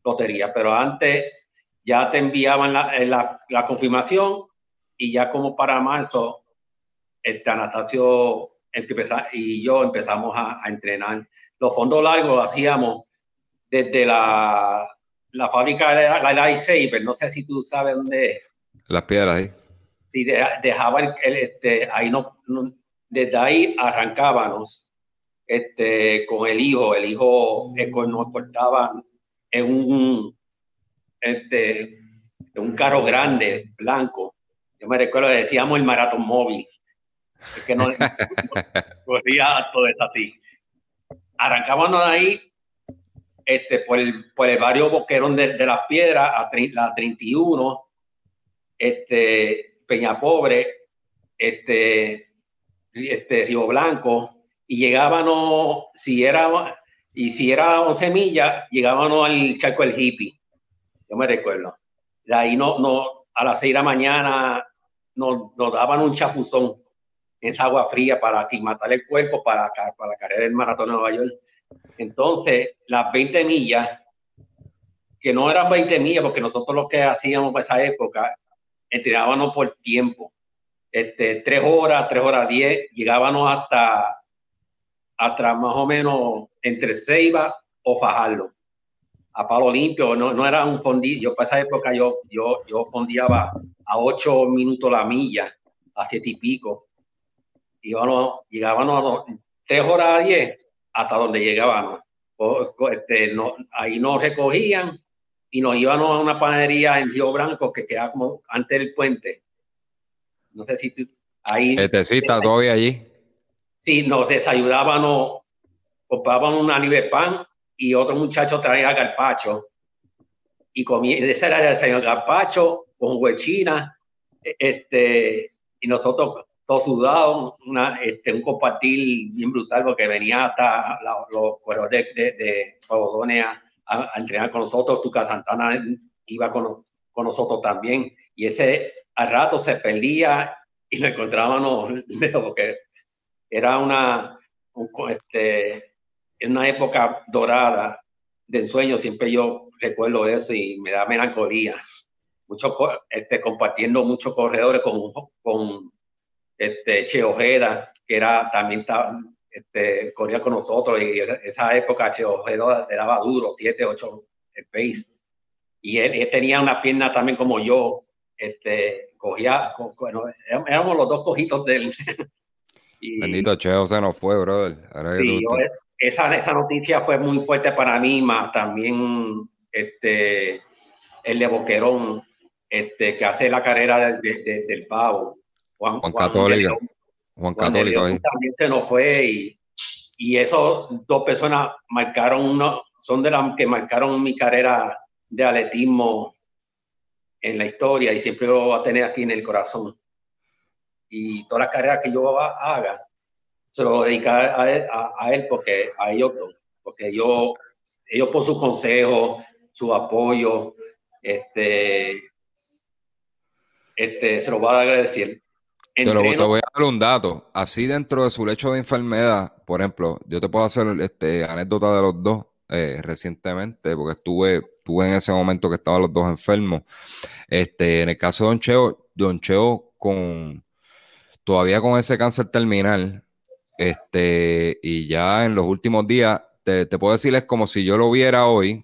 lotería. Pero antes ya te enviaban la, la, la confirmación y ya como para marzo, este Anastasio y yo empezamos a, a, entrenar. Los fondos largos lo hacíamos desde la, la fábrica de la, la Saber, no sé si tú sabes dónde es. Las piedras ahí y dejaba el, este, ahí no, desde ahí arrancábamos este, con el hijo, el hijo eh, nos portaba en un, este, un carro grande, blanco. Yo me recuerdo decíamos el maratón móvil. Es que no, [laughs] corría todo eso así. Arrancábamos de ahí este, por, el, por el barrio Boquerón de, de las Piedras a la 31. Este, Peña Pobre, este, este, Río Blanco, y llegábamos, si era, y si era 11 millas, llegábamos al charco del hippie. Yo me recuerdo. De ahí no, no, a las 6 de la mañana nos, nos daban un chapuzón en esa agua fría para aclimatar el cuerpo para, para la carrera maratón de Nueva York. Entonces, las 20 millas, que no eran 20 millas, porque nosotros lo que hacíamos en esa época entrenábamos por tiempo. Este, tres horas, tres horas diez, llegábamos hasta, hasta más o menos entre Ceiba o Fajardo, a palo limpio, no, no era un fondillo, yo para esa época yo, yo, yo fondeaba a ocho minutos la milla, a siete y pico, íbamos, llegábamos a tres horas a diez hasta donde llegábamos. Este, no, ahí nos recogían y nos íbamos a una panadería en Río Branco que queda como antes del puente. No sé si tú, ahí. Este sí está todavía allí. Sí, nos desayudábamos, comprábamos una libre pan y otro muchacho traía garpacho. Y comía, ese era el desayuno garpacho con huechina, e, este, y nosotros todos sudados, una, este, un compartir bien brutal porque venía hasta los cueros de, de, de a, entrenar con nosotros, Tuca Santana iba con, con, nosotros también, y ese al rato se perdía y lo encontrábamos, [laughs] porque era una, este, una época dorada de ensueño, siempre yo recuerdo eso y me da melancolía. Mucho, este, compartiendo muchos corredores con, con este, Che Ojeda, que era también este, corría con nosotros y esa época le daba duro, 7, 8 pace. Y él, tenía una pierna también como yo, este, cogía, bueno, éramos los dos cojitos de [laughs] Bendito Cheo se nos fue, brother. esa, esa noticia fue muy fuerte para mí, más también este, el de Boquerón, este, que hace la carrera del pavo. Juan, Católico. Juan Católico ahí. También se nos fue y, y esos dos personas marcaron uno, son de las que marcaron mi carrera de atletismo en la historia y siempre lo voy a tener aquí en el corazón. Y todas las carreras que yo haga, se lo voy a dedicar a él, a, él porque a ellos, porque yo, ellos por sus consejos, su apoyo, este, este, se lo voy a agradecer. Te, lo, voy a dar un dato. Así dentro de su lecho de enfermedad, por ejemplo, yo te puedo hacer este, anécdota de los dos eh, recientemente, porque estuve, estuve en ese momento que estaban los dos enfermos. Este, en el caso de Don Cheo, Don Cheo con todavía con ese cáncer terminal, Este, y ya en los últimos días, te, puedo decir, es como si yo lo viera hoy,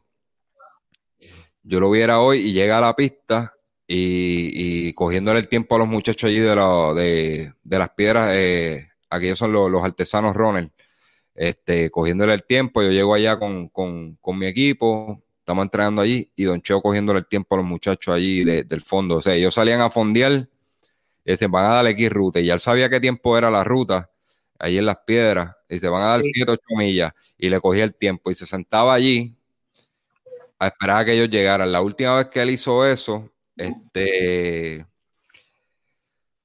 yo lo viera hoy y llega a la pista y, y cogiéndole el tiempo a los muchachos allí de, de, de las piedras, eh, aquellos son los, los artesanos Ronald, este, cogiéndole el tiempo, yo llego allá con, con, con mi equipo, estamos entrenando allí y Don Cheo cogiéndole el tiempo a los muchachos allí del fondo. O sea, ellos salían a fondear y se van a dar X ruta. Y ya él sabía qué tiempo era la ruta, allí en las piedras, y se van a dar 7, 8 millas. Y le cogía el tiempo y se sentaba allí a esperar a que ellos llegaran. La última vez que él hizo eso, este.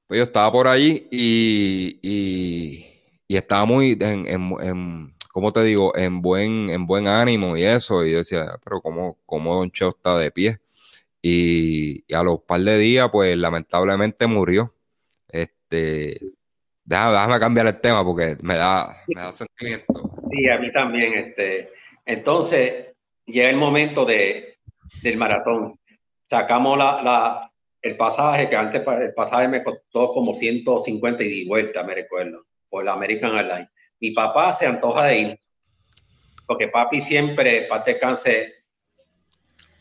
Pues yo estaba por allí y, y, estaba muy en, en como te digo, en buen, en buen ánimo y eso. Y yo decía, pero ¿cómo, cómo Don Cheo está de pie? Y, a los par de días, pues lamentablemente murió. Este, déjame, cambiar el tema porque me da, me da sentimiento. Sí, a mí también. Este, entonces, llega el momento de, del maratón. Sacamos la, la, el pasaje, que antes el pasaje me costó como 150 y vuelta, me recuerdo, por la American Airlines mi papá se antoja de ir, porque papi siempre, para descanse,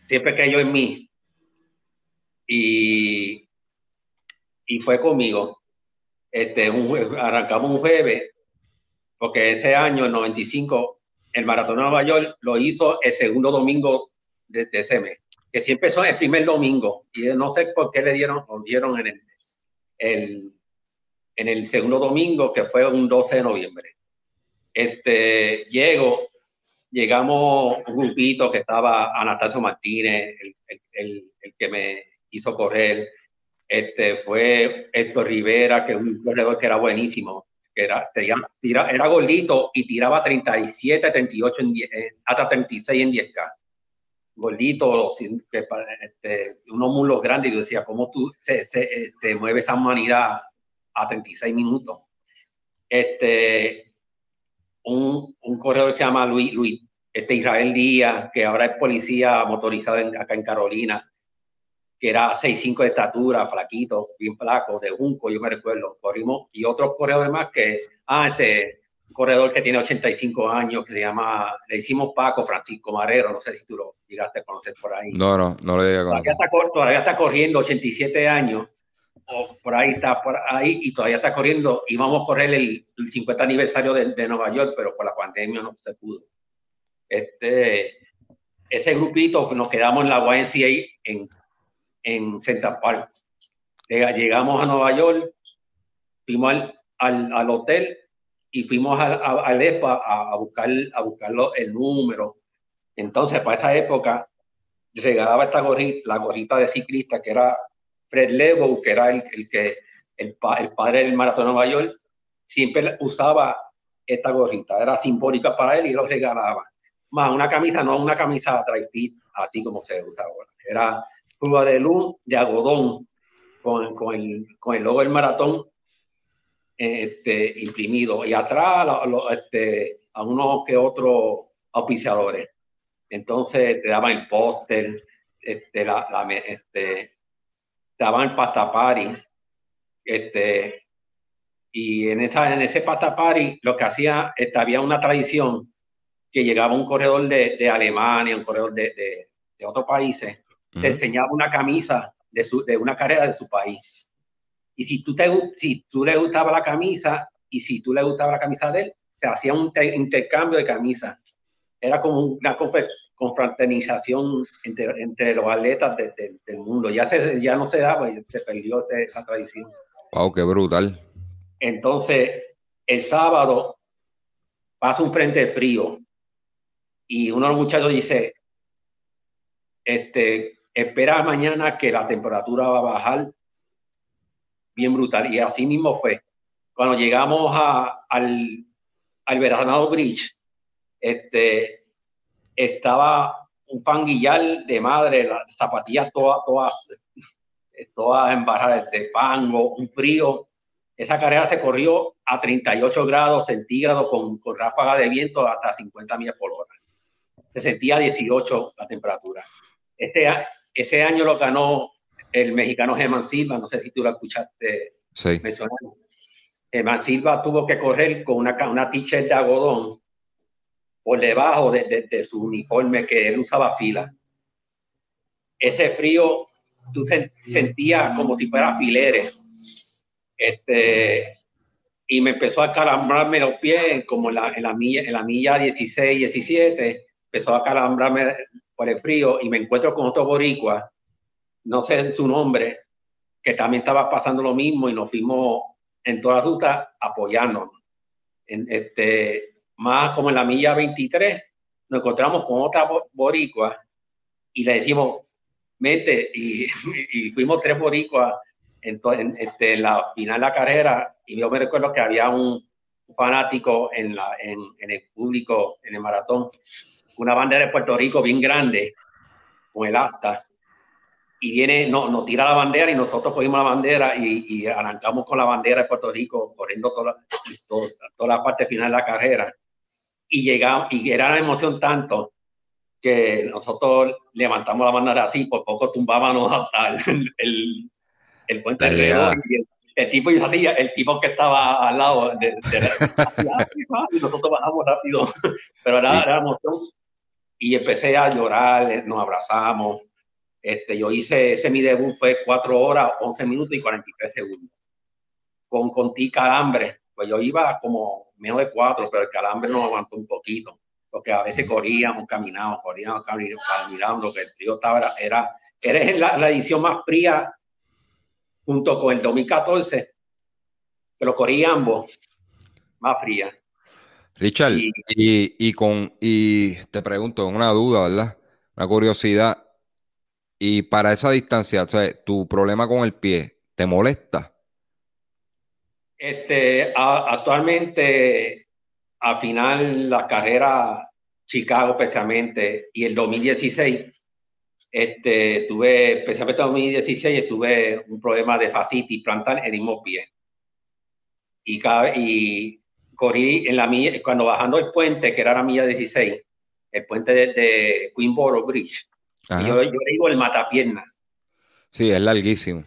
siempre creyó en mí. Y, y fue conmigo. Este, arrancamos un jueves, porque ese año, el 95, el Maratón de Nueva York lo hizo el segundo domingo de, ese mes, que siempre son el primer domingo, y no sé por qué le dieron, lo dieron en el, en el segundo domingo, que fue un 12 de noviembre. Este, llego, llegamos un grupito que estaba Anastasio Martínez, el, que me hizo correr, este, fue Héctor Rivera, que es un corredor que era buenísimo, que era, era gordito y tiraba 37, 38, en hasta 36 en 10K. Gordito, este, unos mulos grandes, y yo decía, ¿cómo tú se, se, te mueves esa humanidad a 36 minutos? Este, un, un corredor que se llama Luis, Luis este Israel Díaz, que ahora es policía motorizado acá en Carolina, que era 6'5 de estatura, flaquito, bien flaco, de Junco, yo me recuerdo. Corrimos, y otros corredores más que, ah, este corredor que tiene 85 años, que se llama, le hicimos Paco Francisco Marero, no sé si tú lo llegaste a conocer por ahí. No, no, no lo llegué a conocer. Todavía está, todavía está corriendo, 87 años, por ahí está, por ahí, y todavía está corriendo. Íbamos a correr el, 50 aniversario de, de, Nueva York, pero por la pandemia no se pudo. Este, ese grupito nos quedamos en la YNCA en, en Central Park. Llegamos a Nueva York, fuimos al, al, al hotel y fuimos al, al ESPA a, buscar, a buscar el número. Entonces, para esa época, regalaba esta gorrita, la gorrita de ciclista, que era Fred Lebo, que era el, el que el, el, padre del maratón de Nueva York, siempre usaba esta gorrita, era simbólica para él y lo regalaba. Más una camisa, no una camisa dry fit, así como se usa ahora. Era prueba de algodón con, con, el, con el logo del maratón este, imprimido y atrás este, a unos que otros auspiciadores. Entonces te daban el póster, este, este, daban pasta party. Este, y en, esa, en ese pasta party lo que hacía, había una tradición que llegaba un corredor de, de Alemania, un corredor de, de, de otros países, te enseñaba una camisa de, su, de una carrera de su país. Y si tú, te, si tú le gustaba la camisa y si tú le gustaba la camisa de él, se hacía un intercambio de camisas. Era como una, confraternización entre, entre los atletas del mundo. Ya, se, ya no se daba, se perdió esa tradición. Wow, qué brutal. Entonces, el sábado pasa un frente frío y uno de los muchachos dice, este, espera mañana que la temperatura va a bajar bien brutal. Y así mismo fue. Cuando llegamos al, al Veranado Bridge, este, estaba un panguillal de madre, las zapatillas todas, todas, todas embarradas de pango, un frío. Esa carrera se corrió a 38 grados centígrados con, con ráfaga de viento hasta 50 millas por hora. Se sentía 18 la temperatura. Este, ese año lo ganó el mexicano Germán Silva, no sé si tú lo escuchaste sí. mencionar. Germán Silva tuvo que correr con una, una t-shirt de algodón por debajo de, de, su uniforme que él usaba fila. Ese frío, tú sentías como si fuera fileres. Este, y me empezó a calambrarme los pies, como en la, en la, milla, en la milla 16, 17, empezó a calambrarme por el frío y me encuentro con otro boricua, no sé su nombre, que también estaba pasando lo mismo y nos fuimos en toda la ruta apoyándonos. Este, más como en la milla 23, nos encontramos con otra boricua y le decimos, mete, [laughs] y, fuimos tres boricuas en, este, en, la final de la carrera, y yo me recuerdo que había un fanático en el público, en el maratón, una bandera de Puerto Rico bien grande, con el asta, y viene, no, nos tira la bandera y nosotros cogimos la bandera y, y arrancamos con la bandera de Puerto Rico, corriendo toda, toda, toda la parte final de la carrera. Y llegamos, y era la emoción tanto que nosotros levantamos la bandera así, por poco tumbábamos hasta el, el, el puente de el, el, tipo hizo así, el tipo que estaba al lado de, de, [laughs] y nosotros bajamos rápido, [laughs] pero era, era emoción. Y empecé a llorar, nos abrazamos, este, yo hice, ese mi debut fue 4 horas, 11 minutos y 43 segundos. Con, con ti calambre, pues yo iba como menos de 4, pero el calambre nos aguantó un poquito, porque a veces corríamos, caminábamos, corríamos, caminábamos, lo que estaba, era, eres la, la edición más fría junto con el 2014, que lo corrí ambos, más fría. Richard, y, y, y, con, y te pregunto, una duda, ¿verdad? Una curiosidad. Y para esa distancia, sea, tu problema con el pie, ¿te molesta? Este, a, actualmente, a final la carrera Chicago especialmente y el 2016, este, tuve, especialmente en 2016, tuve un problema de fascitis plantar en el mismo pie. Y, y corrí en la milla, cuando bajando el puente, que era la milla 16, el puente de, de Queenboro Bridge, yo, yo le digo el matapierna. Sí, es larguísimo.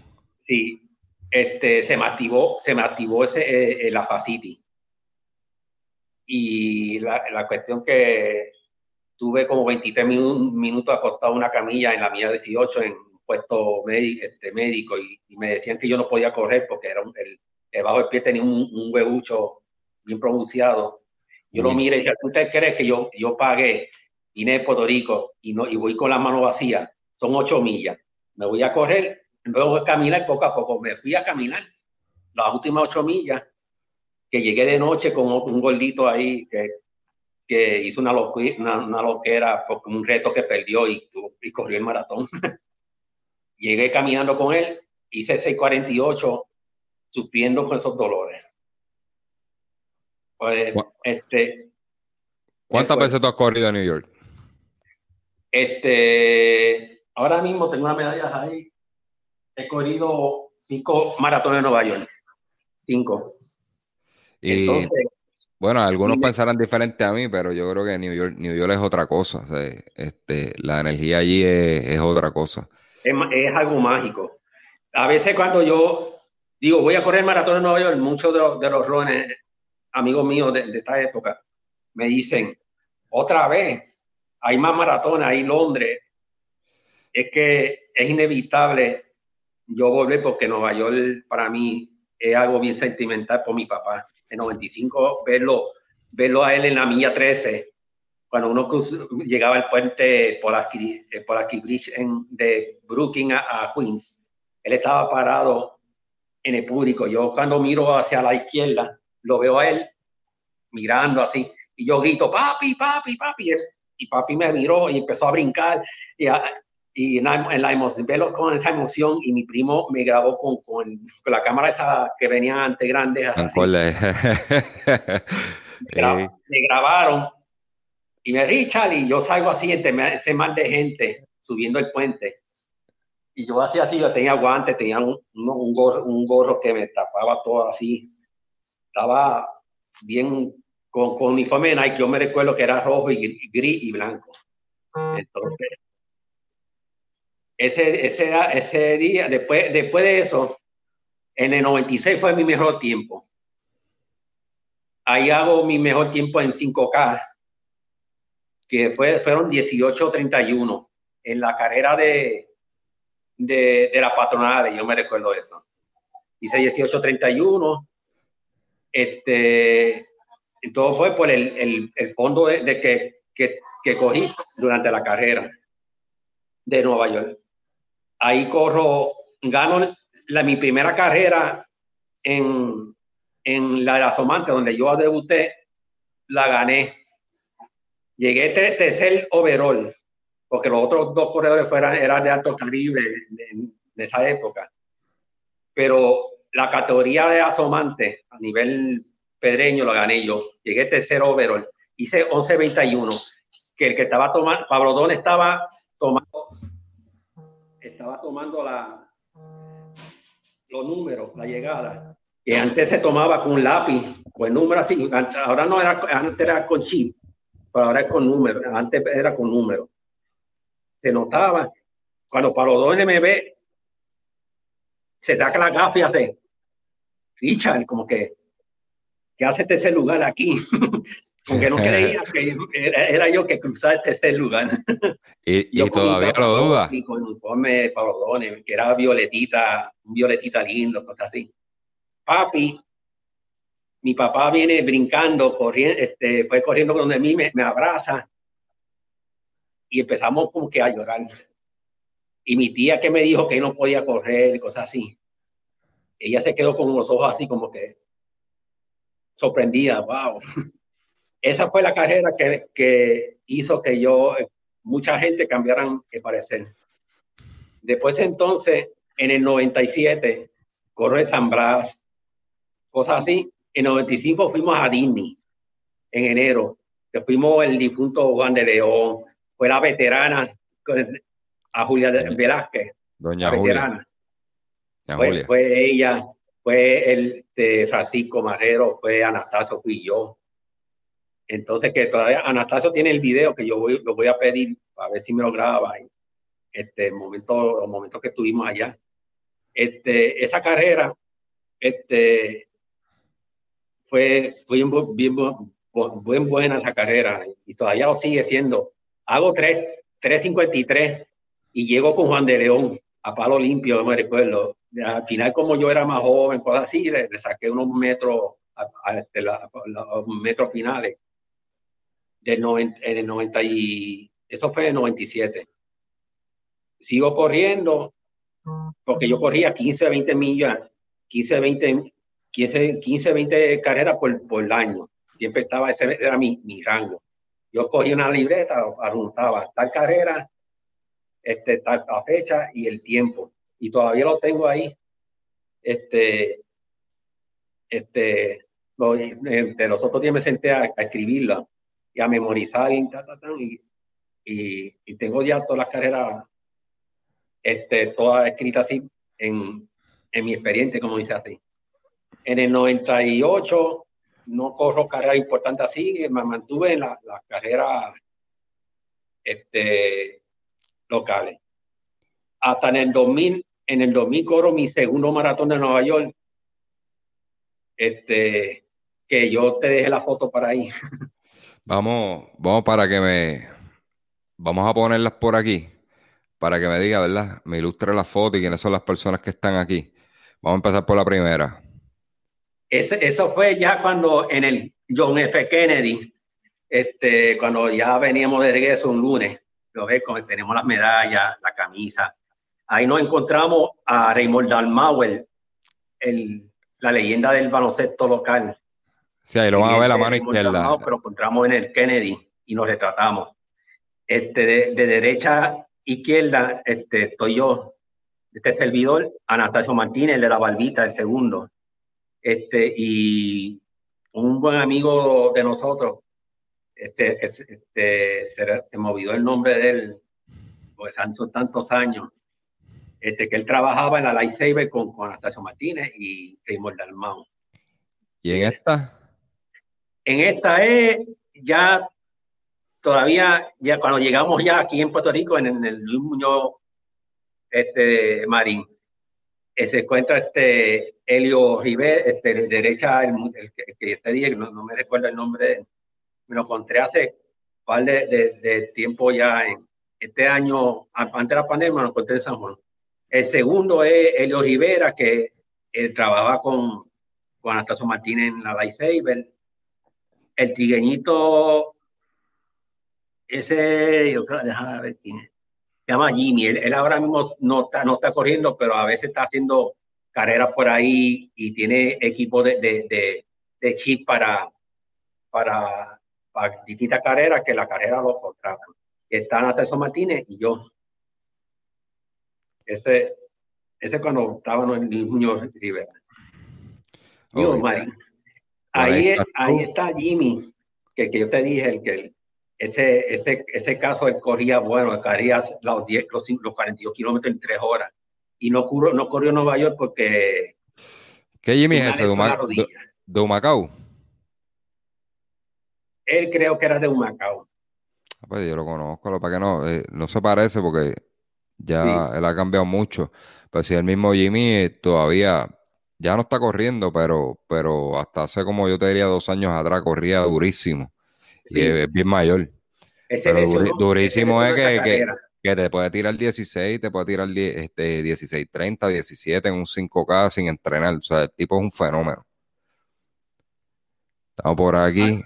Sí, este, se me activó, se me activó ese, eh, eh la. Y la, la, cuestión que tuve como 23 minutos acostado en una camilla en la mía 18 en puesto médico, este, médico y, y, me decían que yo no podía correr porque era un, el, debajo del pie tenía un, un huevucho bien pronunciado. Yo lo miré y dije, ¿usted cree que yo, yo pagué vine de Puerto Rico y, no, y voy con la mano vacía, son ocho millas. Me voy a correr, luego a caminar poco a poco. Me fui a caminar las últimas ocho millas, que llegué de noche con un gordito ahí que, que hizo una, una, una loquera, porque un reto que perdió y, y corrió el maratón. [laughs] llegué caminando con él, hice 648, sufriendo con esos dolores. Pues, este, ¿Cuántas veces tú has corrido a New York? Este, ahora mismo tengo unas medallas ahí. He corrido cinco maratones en Nueva York. Cinco. Y, Entonces, bueno, algunos pensarán diferente a mí, pero yo creo que New York, New York es otra cosa. O sea, este, la energía allí es, es otra cosa. Es, es, algo mágico. A veces cuando yo digo, voy a correr maratón en Nueva York, muchos de los, de los rones, amigos míos de, de esta época, me dicen, otra vez, hay más maratones, hay Londres. Es que es inevitable yo volver porque Nueva York para mí es algo bien sentimental por mi papá. En 95, verlo, verlo a él en la milla 13, cuando uno llegaba al puente por aquí, por aquí Bridge en, de Brooklyn a, a, Queens, él estaba parado en el público. Yo cuando miro hacia la izquierda, lo veo a él mirando así, y yo grito, papi, papi, papi y papi me miró y empezó a brincar y, a, y en, la, en la emoción, verlo con esa emoción y mi primo me grabó con, con, con la cámara esa que venía antes grande. me, gra [laughs] me grabaron y me Richard y yo salgo así entre ese mar de gente subiendo el puente y yo hacía así, yo tenía guantes, tenía un, un, gorro, un gorro que me tapaba todo así, estaba bien con, con uniforme de Nike, yo me recuerdo que era rojo y gris y blanco. Entonces, ese, ese, ese día, después, después de eso, en el 96 fue mi mejor tiempo. ahí hago mi mejor tiempo en 5K, que fue, fueron 18.31 en la carrera de, de, de la patronal, yo me recuerdo eso. Hice 18.31, este, todo fue por el, el, el fondo de, de que, que, que, cogí durante la carrera de Nueva York. Ahí corro, gano la, mi primera carrera en, en la de Asomante, donde yo debuté, la gané. Llegué tercer overall, porque los otros dos corredores fueran, eran de alto calibre en, esa época. Pero la categoría de Asomante a nivel pedreño lo gané yo. Llegué tercer overall. Hice 11.21. Que el que estaba tomando, Pablo Don estaba tomando, estaba tomando la, los números, la llegada que antes se tomaba con lápiz o el número así, ahora no era, antes era con chip, pero ahora es con número, antes era con número. Se notaba, cuando para los dos MB se saca la gafa y Richard, como que, que hace tercer lugar aquí, [laughs] porque no [laughs] creía que era, yo que cruzaba el tercer lugar. Y, [laughs] y todavía lo duda. Y con uniforme Pablo que era violetita, un violetita lindo, cosas así papi, mi papá viene brincando, corriendo, este, fue corriendo donde mí, me, me abraza y empezamos como que a llorar. Y mi tía que me dijo que no podía correr cosas así, ella se quedó con los ojos así como que sorprendida, wow. [laughs] Esa fue la carrera que, que hizo que yo, mucha gente cambiaran de parecer. Después entonces, en el 97, corre San Blas, cosas así. En 95 fuimos a Disney, en enero, que fuimos el difunto Juan de León, fue la veterana a Julia Velázquez. Doña Julia. Fue, fue, ella, fue el de Francisco Marrero, fue Anastasio, fui yo. Entonces, que todavía Anastasio tiene el video que yo voy, lo voy a pedir a ver si me lo graba. Este momento, los momentos que estuvimos allá. Este, esa carrera, este, fue, fue bien, bien, buena esa carrera y todavía lo sigue siendo. Hago 3.53 y llego con Juan de León a palo limpio, no me recuerdo. Al final, como yo era más joven, cosas así, le, saqué unos metros, a, este, metros finales. Del en el 90 y, eso fue en el 97. Sigo corriendo, porque yo corría 15, 20 millas, 15, 20 15, 15 20 carreras por, por año. Siempre estaba, ese era mi, mi rango. Yo cogí una libreta, apuntaba tal carrera, este, tal fecha y el tiempo. Y todavía lo tengo ahí. Este, este, de los otros días me senté a, escribirla y a memorizar y, y, y, tengo ya todas las carreras este, todas escritas así en, en mi experiencia, como dice así. En el 98 no corro carreras importantes así, me mantuve en las la carreras este, locales. Hasta en el 2000, en el 2000 corro mi segundo maratón de Nueva York, este, que yo te dejé la foto para ahí. [laughs] Vamos, vamos para que me, vamos a ponerlas por aquí, para que me diga, ¿verdad? Me ilustre la foto y quiénes son las personas que están aquí. Vamos a empezar por la primera eso fue ya cuando en el John F. Kennedy, este, cuando ya veníamos de regreso un lunes, lo ves, tenemos las medallas, la camisa. Ahí nos encontramos a Raymond Dalmauer, el, la leyenda del baloncesto local. Sí, ahí lo van a ver la mano izquierda. Pero encontramos en el Kennedy y nos retratamos. Este, de, de derecha a izquierda este, estoy yo, este servidor, Anastasio Martínez, de la Barbita, el segundo este, y un buen amigo de nosotros, este, este, se, me olvidó el nombre de él, pues son tantos años, este, que él trabajaba en la Lightsaber con, con Anastasio Martínez y Raymond Dalmau. ¿Y en esta? En esta es ya todavía, ya cuando llegamos ya aquí en Puerto Rico, en, el Luis Muñoz este, Marín, eh, se encuentra este Helio Rivera, este, derecha, el, que este día, no, no, me recuerdo el nombre, me lo encontré hace un par de, tiempo ya, en este año, antes de la pandemia, me lo encontré en San Juan. El segundo es Helio Rivera, que él trabaja con, con Anastasio Martínez en la Lightsaber. El tigueñito, ese, yo creo, déjame ver quién es se llama Jimmy. Él, ahora mismo no está, no está corriendo, pero a veces está haciendo carreras por ahí y tiene equipo de, de, de, chip para, para, para, distintas carreras que la carrera lo contratan. Está Natasha Martínez y yo. Ese, ese cuando estábamos en el Junior River. ahí, ahí, está Jimmy, que, que yo te dije, el que ese, ese, ese caso él corría, bueno, corría los, 10, los, los 42 kilómetros en tres horas. Y no, corrió, no corrió Nueva York porque... ¿Qué Jimmy es ese? ¿De, Humacao? Él creo que era de Humacao. Ah, pues yo lo conozco, para que no, eh, no se parece porque ya él ha cambiado mucho. Pues si el mismo Jimmy eh, todavía ya no está corriendo, pero, pero hasta hace como yo te diría dos años atrás corría durísimo es bien mayor. Pero durísimo es que, que, te puede tirar 16, te puede tirar este, 16, 30, 17 en un 5K sin entrenar. O sea, el tipo es un fenómeno. Estamos por aquí.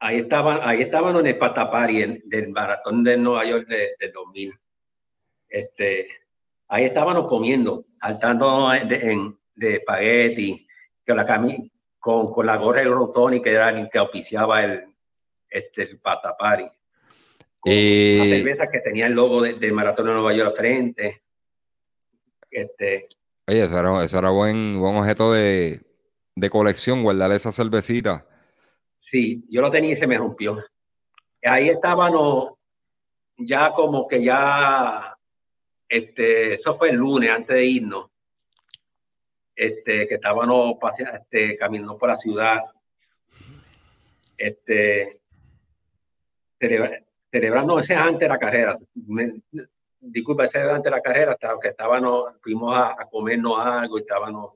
Ahí estaban, ahí estaban en el Patapari del maratón de Nueva York de, 2000. Este, ahí estábamos comiendo, saltando de, de espagueti, que la con, con la gorra de Ronzoni, que era el que oficiaba el, este, el Patapari. Y... Una cerveza que tenía el logo del Maratón de Nueva York frente. Este, Oye, eso era, eso era buen, buen objeto de, de colección, guardar esa cervecita. Sí, yo lo tenía y se me rompió. Ahí estábamos ya como que ya, este, eso fue el lunes antes de irnos, este, que estábamos este, caminando por la ciudad, este, celebrando ese antes de la carrera. disculpa, ese antes de la carrera, hasta que estábamos, fuimos a, comernos algo y estábamos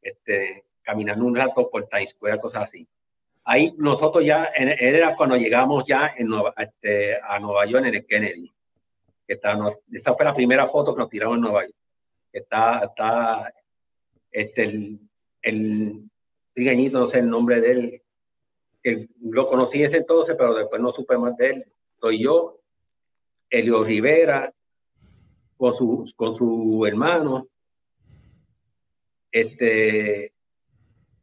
este, caminando un rato por Times cosas así. Ahí nosotros ya, era cuando llegamos ya a Nueva York en el Kennedy. Que esa fue la primera foto que nos tiramos en Nueva York. está, está este, el, el no sé el nombre de él, que lo conocí ese entonces, pero después no supe más de él. Soy yo, Elio Rivera, con su, con su hermano, este,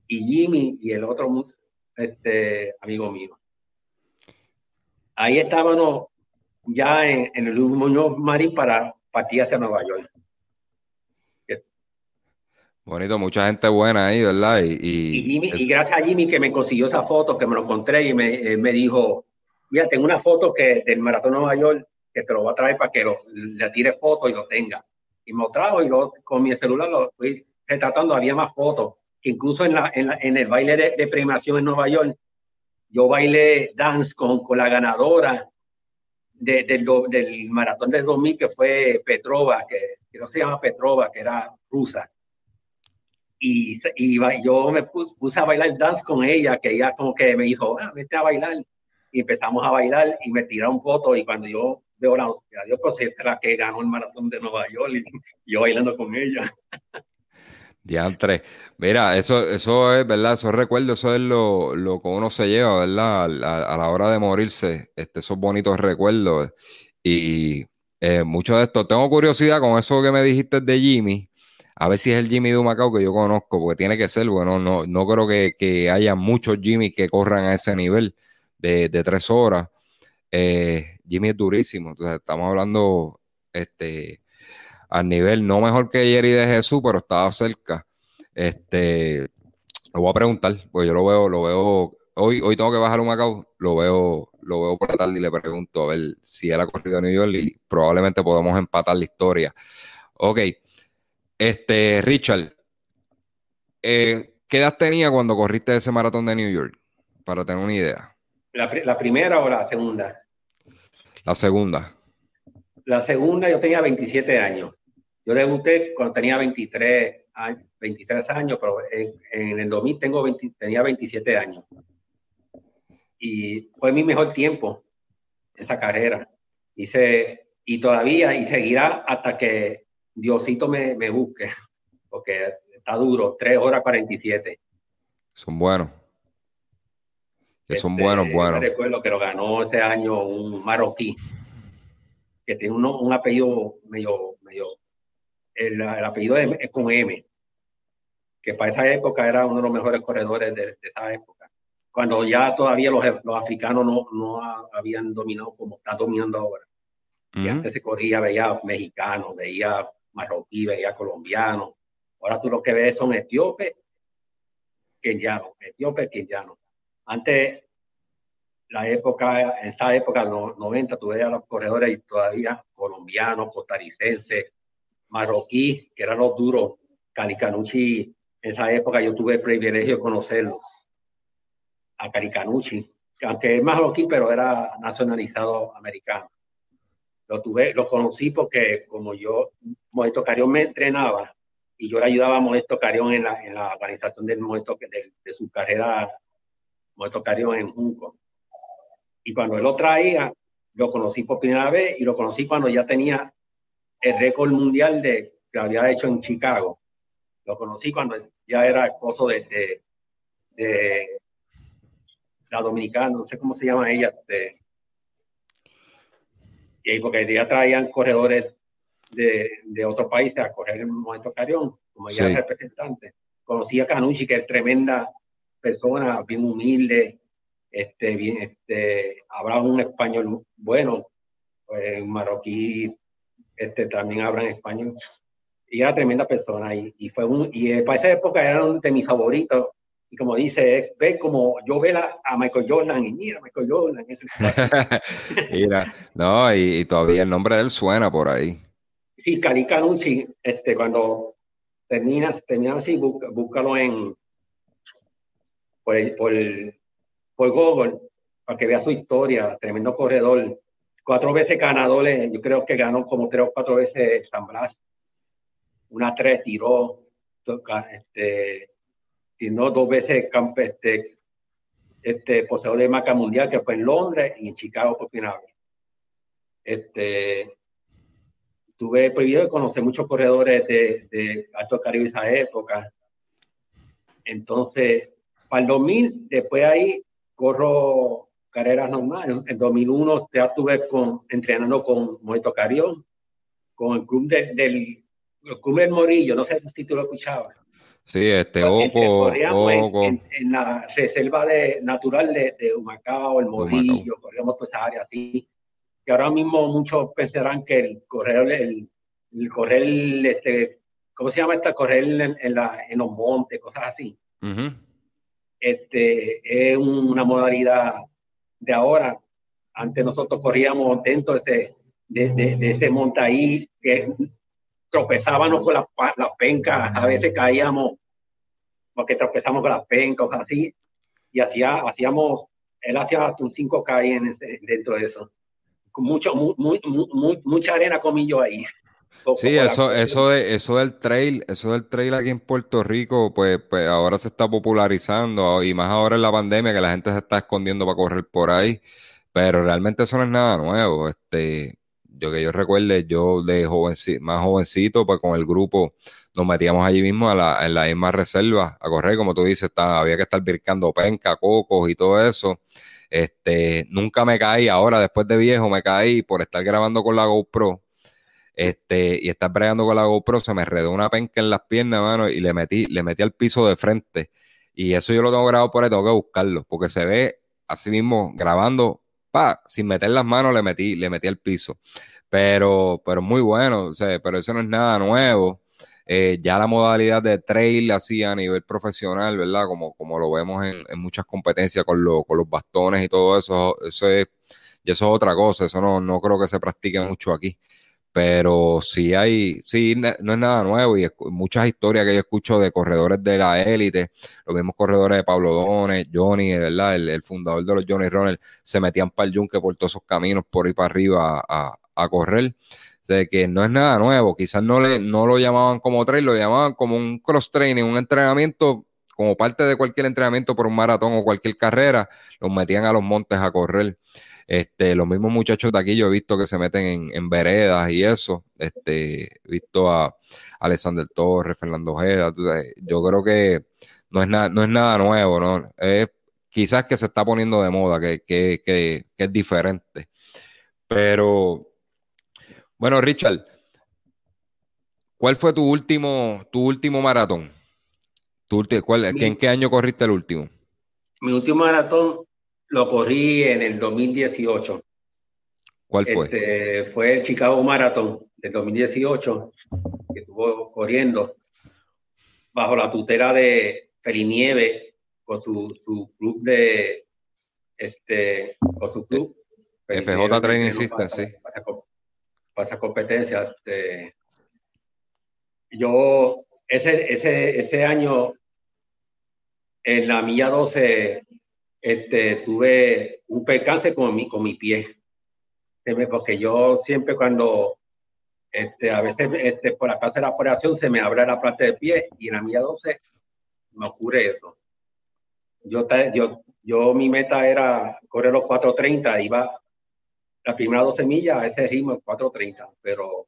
y Jimmy y el otro este, amigo mío. Ahí estábamos ya en, en el Muñoz Marín para partir hacia Nueva York. Bonito, mucha gente buena ahí, ¿verdad? Y, y, gracias a Jimmy que me consiguió esa foto, que me lo encontré y me, me dijo, mira, tengo una foto que del Maratón Nueva York que te lo voy a traer para que lo, le tire foto y lo tenga. Y me lo trajo y lo, con mi celular lo fui retratando, había más fotos. Incluso en, la, en, la, en el baile de, de, premiación en Nueva York, yo bailé dance con, con la ganadora de, del Maratón del 2000, que fue Petrova, que, que no se llama Petrova, que era rusa y, y yo me puse, a bailar dance con ella, que ella como que me dijo, ah, vete a bailar. Y empezamos a bailar y me tiraron fotos y cuando yo veo la adiós, pues la que ganó el maratón de Nueva York y, yo bailando con ella. [laughs] Diantre. Mira, eso, eso es, ¿verdad? Esos recuerdos, eso es lo, lo que uno se lleva, ¿verdad? A, la hora de morirse, este, esos bonitos recuerdos. Y eh, mucho de esto, tengo curiosidad con eso que me dijiste de Jimmy. A ver si es el Jimmy de Macao que yo conozco, porque tiene que ser, bueno, no, no creo que, haya muchos Jimmy que corran a ese nivel de, tres horas. Eh, Jimmy es durísimo, entonces estamos hablando este, al nivel, no mejor que Jerry de Jesús, pero estaba cerca. Este, lo voy a preguntar, porque yo lo veo, lo veo, hoy, hoy tengo que bajar un Macao, lo veo, lo veo por la tarde y le pregunto a ver si él ha corrido a New York y probablemente podemos empatar la historia. Ok. Este, Richard, eh, ¿qué edad tenía cuando corriste ese maratón de New York? Para tener una idea. ¿La, primera o la segunda? La segunda. La segunda yo tenía 27 años. Yo debuté cuando tenía 23 años, 23 años, pero en, el 2000 tengo tenía 27 años. Y fue mi mejor tiempo esa carrera. Hice, y todavía, y seguirá hasta que Diosito me, me busque, [laughs] porque está duro, 3 horas 47. Son buenos. son este, buenos, buenos. Recuerdo que lo ganó ese año un marroquí, que tiene un apellido medio, medio, el, apellido es, con M, que para esa época era uno de los mejores corredores de, esa época. Cuando ya todavía los, los africanos no, no, habían dominado como está dominando ahora. Y antes se corría, veía mexicanos, veía marroquí, veía colombianos. Ahora tú lo que ves son etíopes, kenianos, etíopes, kenianos. Antes, la época, en esa época, los 90, tú veías los corredores y todavía colombianos, costarricenses, marroquí, que eran los duros. Calicanucci, en esa época yo tuve el privilegio de conocerlo. A Calicanucci, aunque es marroquí, pero era nacionalizado americano. Lo tuve, lo conocí porque como yo, Modesto Carión me entrenaba y yo le ayudaba a Modesto Carión en la, en la organización del Modesto, de, de su carrera Modesto Carión en Junco. Y cuando él lo traía, lo conocí por primera vez y lo conocí cuando ya tenía el récord mundial de, que había hecho en Chicago. Lo conocí cuando ya era esposo de, de, de la dominicana, no sé cómo se llama ella, de, y porque ya traían corredores de, de otros países a correr el momento Carión, como ya representante. Conocí a Canucci, que es tremenda persona, bien humilde, este, bien, este, hablaba un español bueno, pues, marroquí, este, también hablan español. Y era tremenda persona. Y, y fue un, y para esa época era uno de mis favoritos y como dice, ve como yo ve a Michael Jordan y mira Michael Jordan. [laughs] mira, no, y, todavía el nombre de él suena por ahí. Sí, Cali Canucci, este, cuando terminas, terminas así, búscalo en por, por, por Google para que vea su historia, tremendo corredor, cuatro veces ganador, yo creo que ganó como tres o cuatro veces San Blas, una tres tiró, este, sino dos veces este, este poseedor de marca mundial, que fue en Londres y en Chicago por vez. Este, tuve privilegio de conocer muchos corredores de, de Alto Caribe esa época. Entonces, para el 2000, después ahí corro carreras normales. En 2001 ya estuve con, entrenando con Moito Carión, con el club del, el club del Morillo, no sé si tú lo escuchabas. Sí, este Oco, En, la reserva de, natural de, de Humacao, el Morillo, corríamos por esa área así. Que ahora mismo muchos pensarán que el correr, el, el correr, este, ¿cómo se llama esta? Correr en, la, en los montes, cosas así. Este es una modalidad de ahora. Antes nosotros corríamos dentro de ese, de, de, ese monte ahí que tropezábamos con las, las pencas, a veces caíamos porque tropezamos con las pencas, así, y hacía, hacíamos, él hacía un 5K en ese, dentro de eso. Mucho, mucha arena comí yo ahí. Sí, eso, eso, de, eso del trail, eso del trail aquí en Puerto Rico, pues, pues ahora se está popularizando y más ahora en la pandemia que la gente se está escondiendo para correr por ahí, pero realmente eso no es nada nuevo. Este, yo que yo recuerde, yo de jovencito, más jovencito, pues con el grupo nos metíamos allí mismo a la, en la misma reserva a correr, como tú dices, había que estar vircando penca, cocos y todo eso. Este, nunca me caí, ahora después de viejo me caí por estar grabando con la GoPro. Este, y estar bregando con la GoPro, se me redó una penca en las piernas, mano, y le metí, le metí al piso de frente. Y eso yo lo tengo grabado por ahí, tengo que buscarlo, porque se ve así mismo grabando sin meter las manos le metí, le metí al piso. Pero, pero muy bueno, o sea, pero eso no es nada nuevo. Eh, ya la modalidad de trail así a nivel profesional, ¿verdad? Como, como lo vemos en, muchas competencias con, con, los bastones y todo eso, eso es, y eso es otra cosa, eso no, no creo que se practique mucho aquí pero sí hay, sí, no es nada nuevo y muchas historias que yo escucho de corredores de la élite, los mismos corredores de Pablo Dones, Johnny, ¿verdad? El, fundador de los Johnny Ronald, se metían para el yunque por todos esos caminos por ir para arriba a, correr. sea, que no es nada nuevo. Quizás no, le, no lo llamaban como trail, lo llamaban como un cross-training, un entrenamiento como parte de cualquier entrenamiento por un maratón o cualquier carrera, los metían a los montes a correr. Este, los mismos muchachos de aquí yo he visto que se meten en, veredas y eso. Este, he visto a Alexander Torres, Fernando Ojeda. Yo creo que no es, nada, no es nada nuevo, ¿no? Es quizás que se está poniendo de moda, que, que, que, que es diferente. Pero, bueno, Richard, ¿cuál fue tu último, tu último maratón? ¿En qué año corriste el último? Mi último maratón lo corrí en el 2018. ¿Cuál fue? Este, fue el Chicago Marathon del 2018, que estuvo corriendo bajo la tutela de Ferinieve con su, su club de este con su club FJ Training System, sí. Para, esa competencia. Este, yo ese, ese, ese año en la milla 12 este, tuve un percance con mi, con mi pie. Porque yo siempre cuando, este, a veces este, por acá de la operación se me abre la parte del pie y en la milla 12 me ocurre eso. Yo, yo, yo mi meta era correr los 4.30, iba la primera 12 millas a ese ritmo 4.30, pero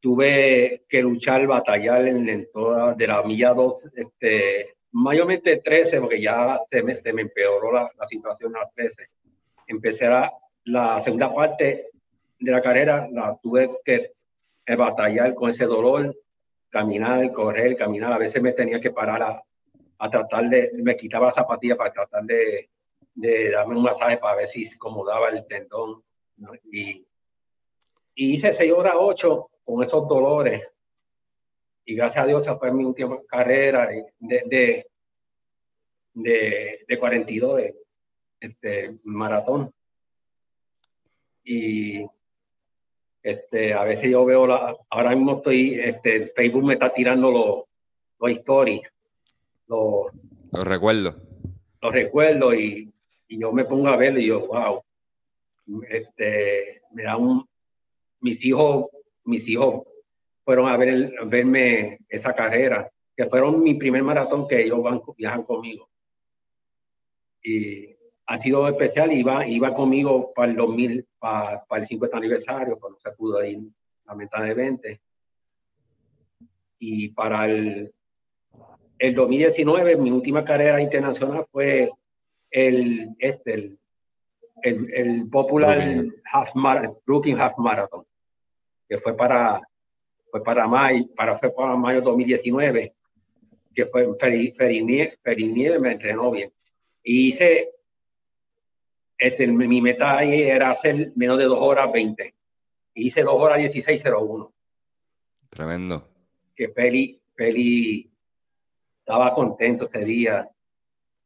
tuve que luchar, batallar en, en toda, de la milla 2, este, mayormente 13, porque ya se me, se me empeoró la, la, situación a 13. Empecé a, la segunda parte de la carrera, la tuve que batallar con ese dolor, caminar, correr, caminar. A veces me tenía que parar a, a tratar de, me quitaba la zapatilla para tratar de, de darme un masaje para ver si acomodaba el tendón. Y, y hice 6 horas 8 con esos dolores y gracias a Dios esa fue mi última carrera de, de, de, de 42, este, maratón. Y este, a veces yo veo, la, ahora mismo estoy, este, Facebook me está tirando los, los stories, los, los recuerdos. Los recuerdos y, y, yo me pongo a verlo y yo, wow, este, me da un, mis hijos, mis hijos fueron a, ver, verme esa carrera, que fueron mi primer maratón que ellos van, viajan conmigo. Y ha sido especial, iba, iba conmigo para el 2000, para, para el 50 aniversario, cuando se pudo ir lamentablemente. Y para el, el 2019, mi última carrera internacional fue el, este, el, el, el popular Half Brooklyn Half Marathon, que fue para fue para mayo, para, fue para mayo 2019, que fue Ferinier, me entrenó bien. Y hice, este, mi meta ahí era hacer menos de 2 horas 20. hice 2 horas 16.01. Tremendo. Que Feli, Feli estaba contento ese día.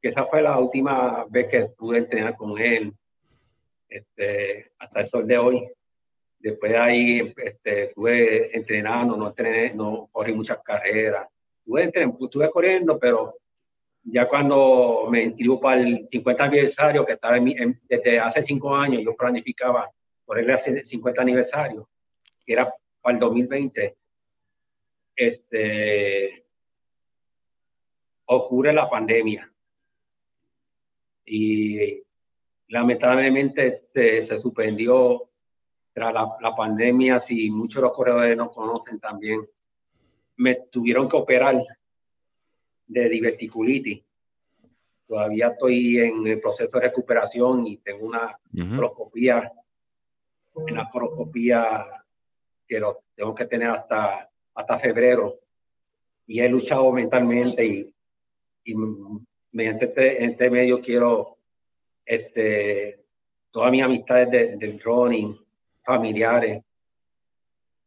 Que esa fue la última vez que pude entrenar con él. Este, hasta el sol de hoy. Después de ahí este, estuve entrenando, no, entrené, no corrí muchas carreras. Estuve, estuve corriendo, pero ya cuando me inscribo para el 50 aniversario, que estaba en, desde hace cinco años, yo planificaba correr el 50 aniversario, que era para el 2020, este, ocurre la pandemia. Y lamentablemente se, se suspendió tras la, pandemia, si muchos de los corredores nos conocen también, me tuvieron que operar de diverticulitis. Todavía estoy en el proceso de recuperación y tengo una coloscopía, una coloscopía que lo tengo que tener hasta, hasta febrero. Y he luchado mentalmente y, y mediante este, este, medio quiero este, todas mis amistades del running, familiares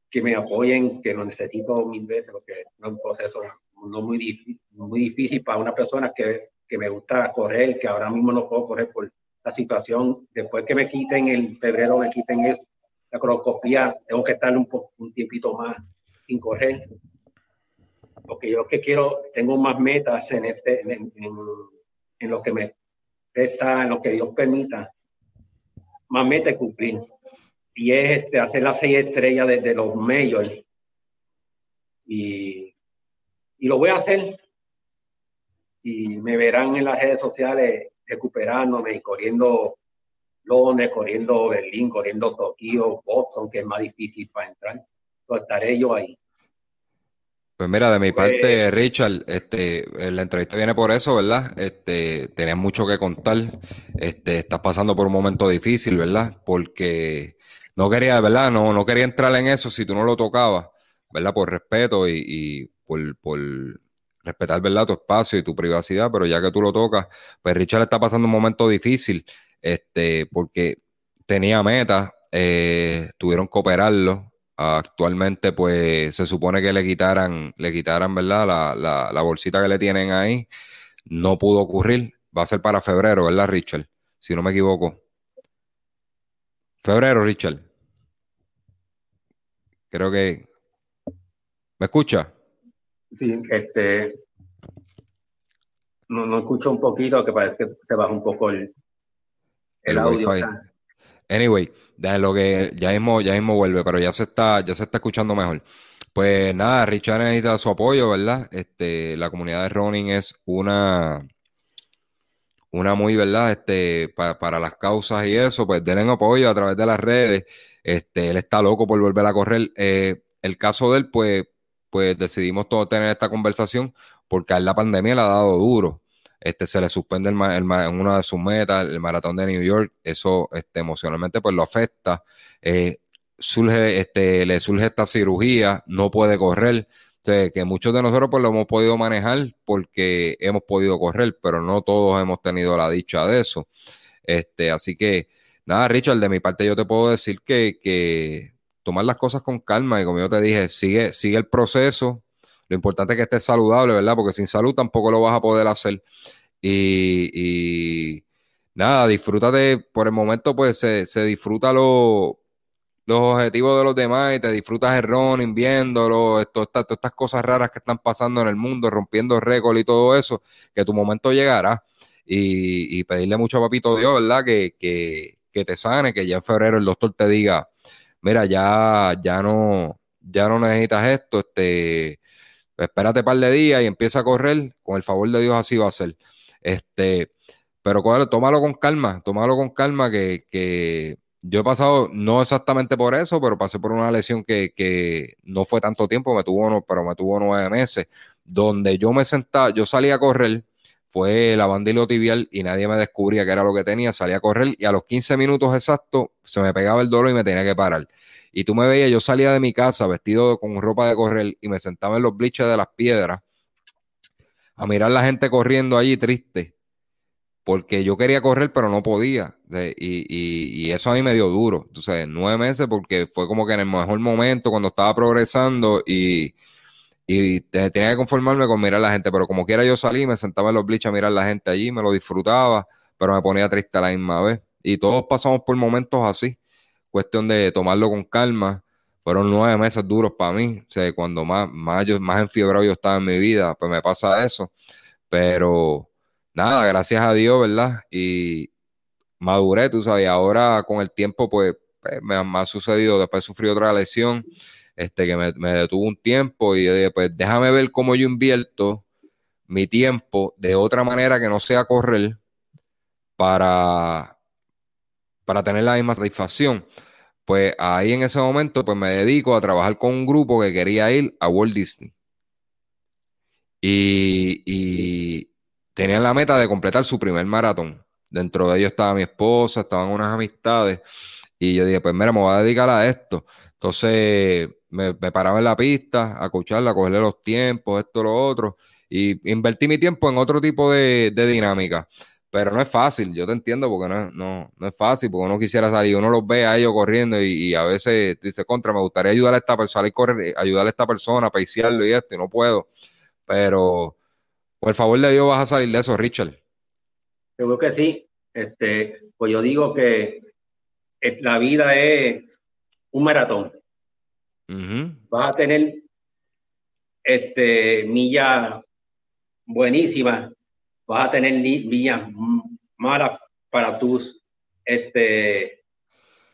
que me apoyen, que lo necesito mil veces, porque es un proceso no muy difícil, muy difícil para una persona que, que me gusta correr, que ahora mismo no puedo correr por la situación. Después que me quiten el febrero, me quiten eso, la crocopía, tengo que estar un, un tiempito más sin correr. Porque yo que quiero, tengo más metas en, este, en, en, lo que me está, en lo que Dios permita, más metas cumplir y es este, hacer las seis estrellas desde los majors. Y, y lo voy a hacer. Y me verán en las redes sociales recuperándome y corriendo Londres, corriendo Berlín, corriendo Tokio, Boston, que es más difícil para entrar. Pues estaré yo ahí. Pues mira, de mi parte, pues Richard, este, la entrevista viene por eso, ¿verdad? Este, tenías mucho que contar. Este, estás pasando por un momento difícil, ¿verdad? Porque no quería, ¿verdad? No, no quería entrar en eso si tú no lo tocabas, ¿verdad? Por respeto y, y por, por, respetar, ¿verdad? Tu espacio y tu privacidad, pero ya que tú lo tocas, pues Richard está pasando un momento difícil, este, porque tenía metas, eh, tuvieron que operarlo, Actualmente, pues se supone que le quitaran, le quitaran, ¿verdad? La, la, bolsita que le tienen ahí. No pudo ocurrir. Va a ser para febrero, ¿verdad, Richard? Si no me equivoco. Febrero, Richard. Creo que. ¿Me escucha? Sí, este. No, no escucho un poquito, que parece que se baja un poco el, el, audio. Anyway, lo que ya mismo, ya mismo vuelve, pero ya se está, ya se está escuchando mejor. Pues nada, Richard necesita su apoyo, ¿verdad? Este, la comunidad de running es una, una muy, ¿verdad? Este, para las causas y eso, pues denle apoyo a través de las redes. Este, él está loco por volver a correr. Eh, el caso de él, pues, pues decidimos todos tener esta conversación porque a él la pandemia le ha dado duro este, se le suspende el, el, una de sus metas, el maratón de New York, eso este, emocionalmente pues lo afecta. Eh, surge, este, le surge esta cirugía, no puede correr. que muchos de nosotros pues lo hemos podido manejar porque hemos podido correr, pero no todos hemos tenido la dicha de eso. Este, así que, nada, Richard, de mi parte yo te puedo decir que, que tomar las cosas con calma y como yo te dije, sigue, sigue el proceso, lo importante es que estés saludable, ¿verdad? Porque sin salud tampoco lo vas a poder hacer. Y, nada, disfrútate, por el momento pues se, se disfruta los objetivos de los demás y te disfrutas el running viéndolo, esto, todas estas cosas raras que están pasando en el mundo, rompiendo récord y todo eso, que tu momento llegará. Y, pedirle mucho a Papito Dios, ¿verdad? Que, que, te sane, que ya en febrero el doctor te diga, mira, ya, ya no, ya no necesitas esto, este, espérate un par de días y empieza a correr, con el favor de Dios así va a ser. Este, pero tómalo con calma, tómalo con calma que, yo he pasado, no exactamente por eso, pero pasé por una lesión que, no fue tanto tiempo, me tuvo, pero me tuvo nueve meses, donde yo me sentaba, yo salía a correr, fue la bandilo tibial y nadie me descubría qué era lo que tenía, salía a correr y a los 15 minutos exactos se me pegaba el dolor y me tenía que parar. Y tú me veías, yo salía de mi casa vestido con ropa de correr y me sentaba en los bliches de las piedras a mirar la gente corriendo allí triste. Porque yo quería correr, pero no podía. y, eso a mí me dio duro. Entonces, nueve meses, porque fue como que en el mejor momento, cuando estaba progresando y, y tenía que conformarme con mirar a la gente. Pero como quiera, yo salí, me sentaba en los bliches a mirar a la gente allí, me lo disfrutaba, pero me ponía triste a la misma vez. Y todos pasamos por momentos así cuestión de tomarlo con calma. Fueron nueve meses duros para mí. O cuando más, más, yo, más enfiebrado yo estaba en mi vida, pues me pasa eso. Pero nada, gracias a Dios, ¿verdad? Y maduré, tú sabes, ahora con el tiempo, pues, pues me, ha sucedido. Después sufrí otra lesión, este, que me, detuvo un tiempo y yo dije, pues déjame ver cómo yo invierto mi tiempo de otra manera que no sea correr para, para tener la misma satisfacción. Pues ahí en ese momento, pues me dedico a trabajar con un grupo que quería ir a Walt Disney. Y, tenían la meta de completar su primer maratón. Dentro de ellos estaba mi esposa, estaban unas amistades. Y yo dije, pues mira, me voy a dedicar a esto. Entonces me, paraba en la pista, a escucharla, a cogerle los tiempos, esto, lo otro. Y invertí mi tiempo en otro tipo de, dinámica. Pero no es fácil, yo te entiendo porque no, no, no es fácil, porque uno quisiera salir, uno los ve a ellos corriendo y, a veces dice, contra, me gustaría ayudar a esta persona, correr, ayudar a esta persona, a peiciarlo y esto, y no puedo. Pero por favor de Dios vas a salir de eso, Richard. Yo creo que sí. Este, pues yo digo que la vida es un maratón. Vas a tener este, millas buenísimas vas a tener vías malas para tus este,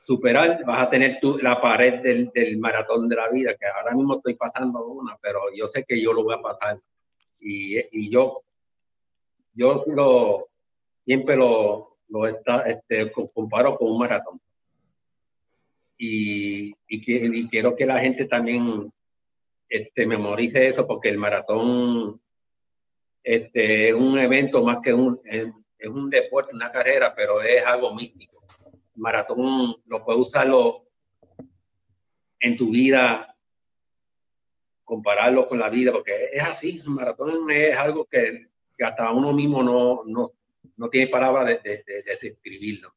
superar, vas a tener la pared del, del, maratón de la vida, que ahora mismo estoy pasando una, pero yo sé que yo lo voy a pasar. Y, y yo, yo lo, siempre lo, lo está, este, comparo con un maratón. Y, y, y, quiero que la gente también este, memorice eso, porque el maratón este, es un evento más que un, es, un deporte, una carrera, pero es algo místico maratón lo puedes usarlo en tu vida, compararlo con la vida, porque es así, el maratón es algo que, hasta uno mismo no, no, no tiene palabras de, de, describirlo.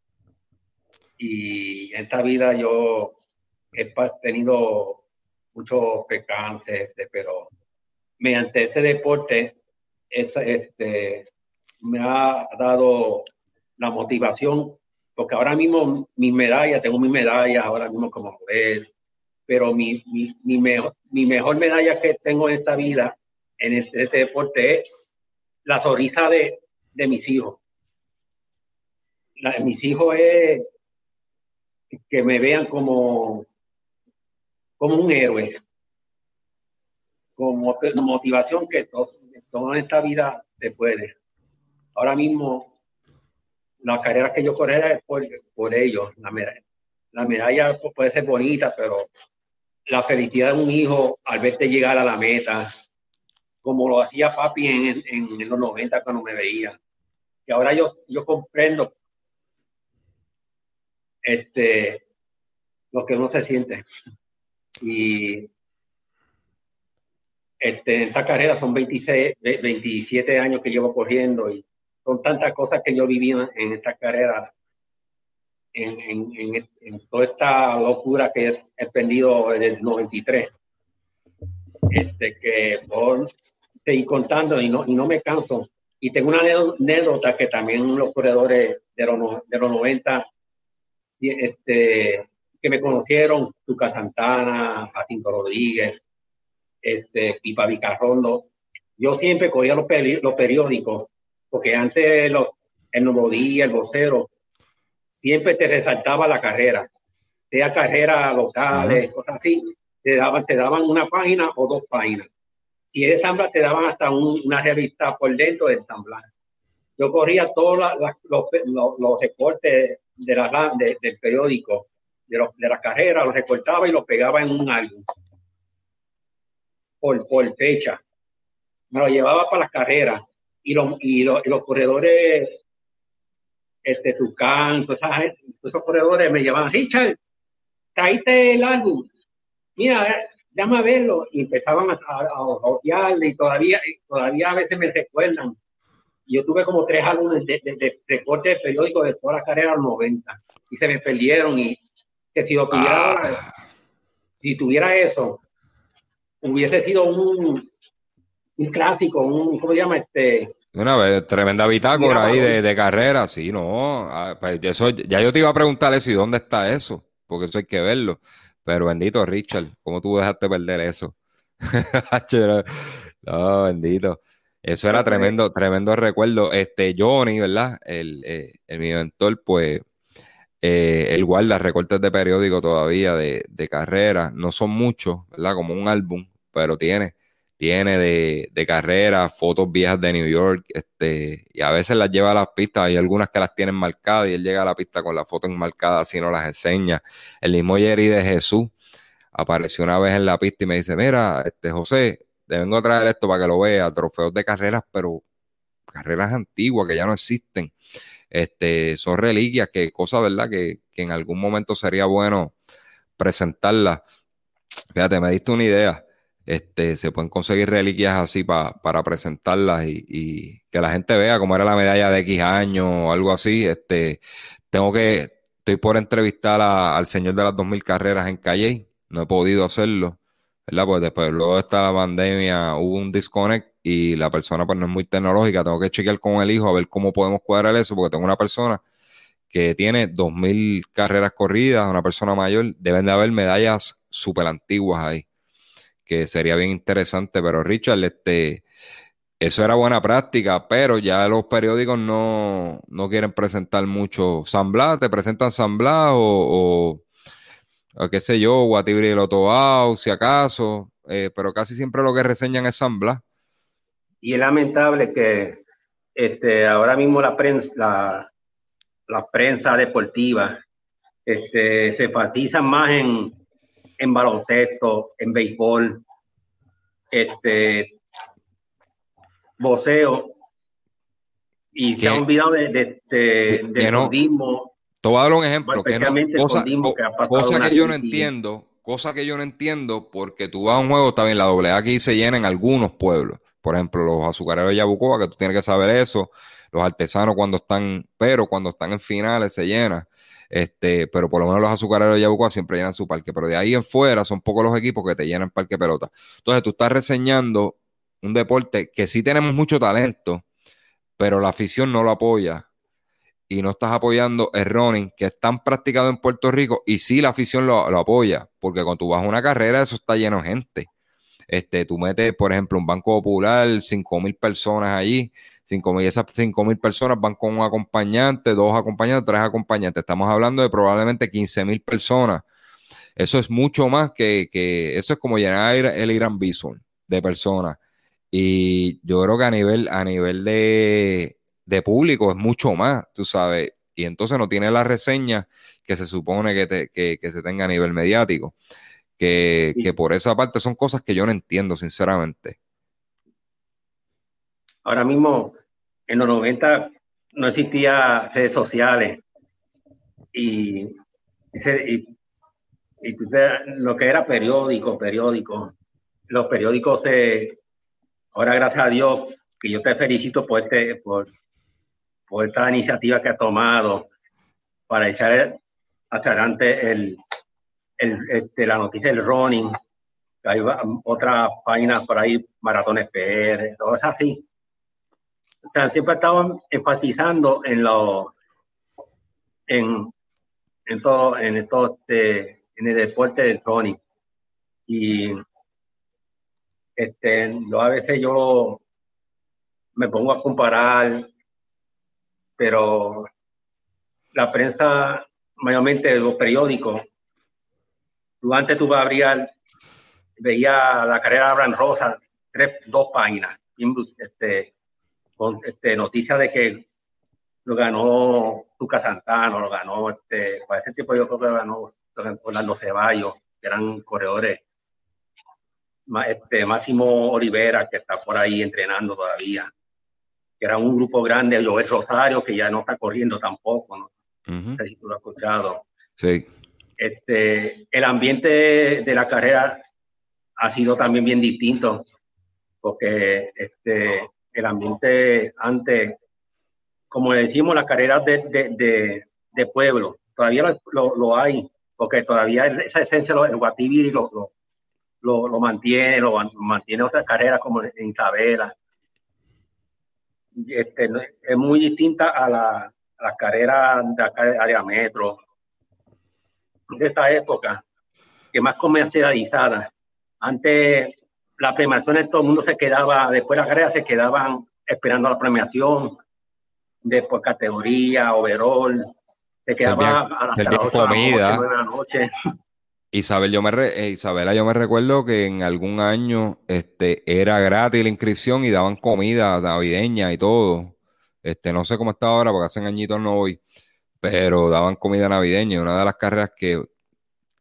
Y en esta vida yo he tenido muchos percances, este, pero mediante este deporte este, me ha dado la motivación porque ahora mismo mi medalla, tengo mi medalla ahora mismo como ver, pero mi, mi, mi, mejor, mi mejor medalla que tengo en esta vida, en este, deporte, es la sonrisa de, de mis hijos. Mis hijos es que me vean como, como un héroe, como motivación que todo, toda esta vida se puede. Ahora mismo la carrera que yo corriera es por, por ellos. La medalla, la medalla puede ser bonita, pero la felicidad de un hijo al verte llegar a la meta, como lo hacía papi en, en, los 90 cuando me veía. Y ahora yo, yo comprendo este, lo que uno se siente. Y este, en esta carrera son 26, 27 años que llevo corriendo y son tantas cosas que yo viví en esta carrera, en, en, en, toda esta locura que he aprendido desde el 93, este, que por seguir contando y no, y no me canso. Y tengo una anécdota que también los corredores de los, de los 90 este, que me conocieron, Tuca Santana, Jacinto Rodríguez, este, Pipa Vicarrondo, yo siempre cogía los, los periódicos porque antes los, el Nuevo Día, el vocero, siempre te resaltaba la carrera, sea carrera locales, cosas así, te daban, te daban una página o dos páginas. Si es Zambla, te daban hasta una revista por dentro del Zambla. Yo corría todos los, los, recortes de la, del periódico, de, los, de la carrera, los recortaba y los pegaba en un álbum por, por fecha. Me lo llevaba para las carreras y los, y los, los corredores, este, Tucán, todos esos corredores me llamaban, Richard, traíste el álbum, mira, llama a verlo, y empezaban a, a, y todavía, todavía a veces me recuerdan. Yo tuve como tres álbumes de, de, de, corte de periódico de toda la carrera 90 y se me perdieron y que si lo tuviera, ah. si tuviera eso, hubiese sido un, un clásico, un, ¿cómo se llama? Este, una tremenda bitácora ahí de, de, carrera, sí, no. Ah, pues, eso, ya yo te iba a preguntar eso y dónde está eso, porque eso hay que verlo. Pero bendito Richard, ¿cómo tú dejaste perder eso? [laughs] no, bendito. Eso era tremendo, tremendo recuerdo. Este Johnny, ¿verdad? El, eh, el mi mentor, pues, eh, él guarda recortes de periódico todavía de, de carrera. No son muchos, ¿verdad? Como un álbum, pero tiene tiene de, de carrera, fotos viejas de New York, este, y a veces las lleva a las pistas, hay algunas que las tienen marcadas y él llega a la pista con la foto enmarcada, así no las enseña. El mismo Jerry de Jesús apareció una vez en la pista y me dice, mira, este José, te traer esto para que lo vea, trofeos de carreras, pero carreras antiguas que ya no existen. Este, son reliquias, que cosa, ¿verdad? Que, que en algún momento sería bueno presentarlas. Fíjate, me diste una idea este, se pueden conseguir reliquias así para presentarlas y, que la gente vea cómo era la medalla de X años o algo así. Este, tengo que, estoy por entrevistar al señor de las 2000 carreras en Calle, no he podido hacerlo, ¿verdad? Pues después, luego de esta pandemia, hubo un disconnect y la persona pues no es muy tecnológica, tengo que chequear con el hijo a ver cómo podemos cuadrar eso, porque tengo una persona que tiene 2000 carreras corridas, una persona mayor, deben de haber medallas súper antiguas ahí que sería bien interesante. Pero Richard, este, eso era buena práctica, pero ya los periódicos no, quieren presentar mucho San Blas, te presentan San Blas o, qué sé yo, Guatibri el Otobao, si acaso, eh, pero casi siempre lo que reseñan es San Blas. Y es lamentable que este, ahora mismo la prensa, la, la prensa deportiva este, se enfatiza más en, en baloncesto, en béisbol, este, voceo, y se ha olvidado de, de, de, del no, Te voy a dar un ejemplo. Que no, cosa, cosa que yo no entiendo, cosa que yo no entiendo, porque tú vas a un juego, está bien, la doble A aquí se llena en algunos pueblos. Por ejemplo, los azucareros de Yabucoa, que tú tienes que saber eso, los artesanos cuando están, pero cuando están en finales se llena. Este, pero por lo menos los azucareros de Yabucoa siempre llenan su parque. Pero de ahí en fuera son pocos los equipos que te llenan parque pelota. Entonces tú estás reseñando un deporte que sí tenemos mucho talento, pero la afición no lo apoya. Y no estás apoyando el running, que es tan practicado en Puerto Rico, y sí la afición lo, apoya, porque cuando tú vas a una carrera, eso está lleno de gente. Este, tú metes, por ejemplo, un banco popular, cinco mil personas allí, cinco mil, esas cinco mil personas van con un acompañante, dos acompañantes, tres acompañantes. Estamos hablando de probablemente 15 mil personas. Eso es mucho más que, que, eso es como llenar el Irán Bison de personas. Y yo creo que a nivel, a nivel de, público es mucho más, tú sabes. Y entonces no tiene la reseña que se supone que, que, se tenga a nivel mediático. Que, que, por esa parte son cosas que yo no entiendo, sinceramente. Ahora mismo, en los 90 no existía redes sociales y, y, y lo que era periódico, periódico, los periódicos se, Ahora, gracias a Dios, que yo te felicito por, este, por, por esta iniciativa que ha tomado para echar hacia adelante el, el, este, la noticia del running. Hay otras páginas por ahí, Maratones PR, todo es así. O sea, siempre estaban enfatizando en lo, en, en todo, en esto, este, en el deporte del running. Y este, yo a veces yo me pongo a comparar, pero la prensa, mayormente los periódicos, tú antes tú abrías, veía la carrera de Abraham Rosa, tres, dos páginas, este, con este, noticias de que lo ganó Tuca Santano, lo ganó, este, para ese tipo yo creo que lo ganó Orlando Ceballos, que eran corredores este, Máximo Olivera, que está por ahí entrenando todavía, que era un grupo grande, Joel Rosario, que ya no está corriendo tampoco, ¿no? No sé si tú lo has escuchado. Sí. Este, el ambiente de la carrera ha sido también bien distinto, porque este, el ambiente antes, como le decimos, las carreras de, de, de, pueblo, todavía lo, lo, hay, porque todavía esa esencia, el Guatibiri lo, lo, lo, mantiene, lo mantiene otras carreras como en Isabela. Este, es muy distinta a, la, las carreras de acá de área metro, de esta época, que más comercializada. Antes las premiaciones todo el mundo se quedaba, después de la carrera se quedaban esperando la premiación, después categoría, overall, se quedaban a las comida. de la noche. Isabel, yo me eh, Isabela, yo me recuerdo que en algún año este, era gratis la inscripción y daban comida navideña y todo. Este, no sé cómo está ahora, porque hace añitos no voy, pero daban comida navideña. Una de las carreras que,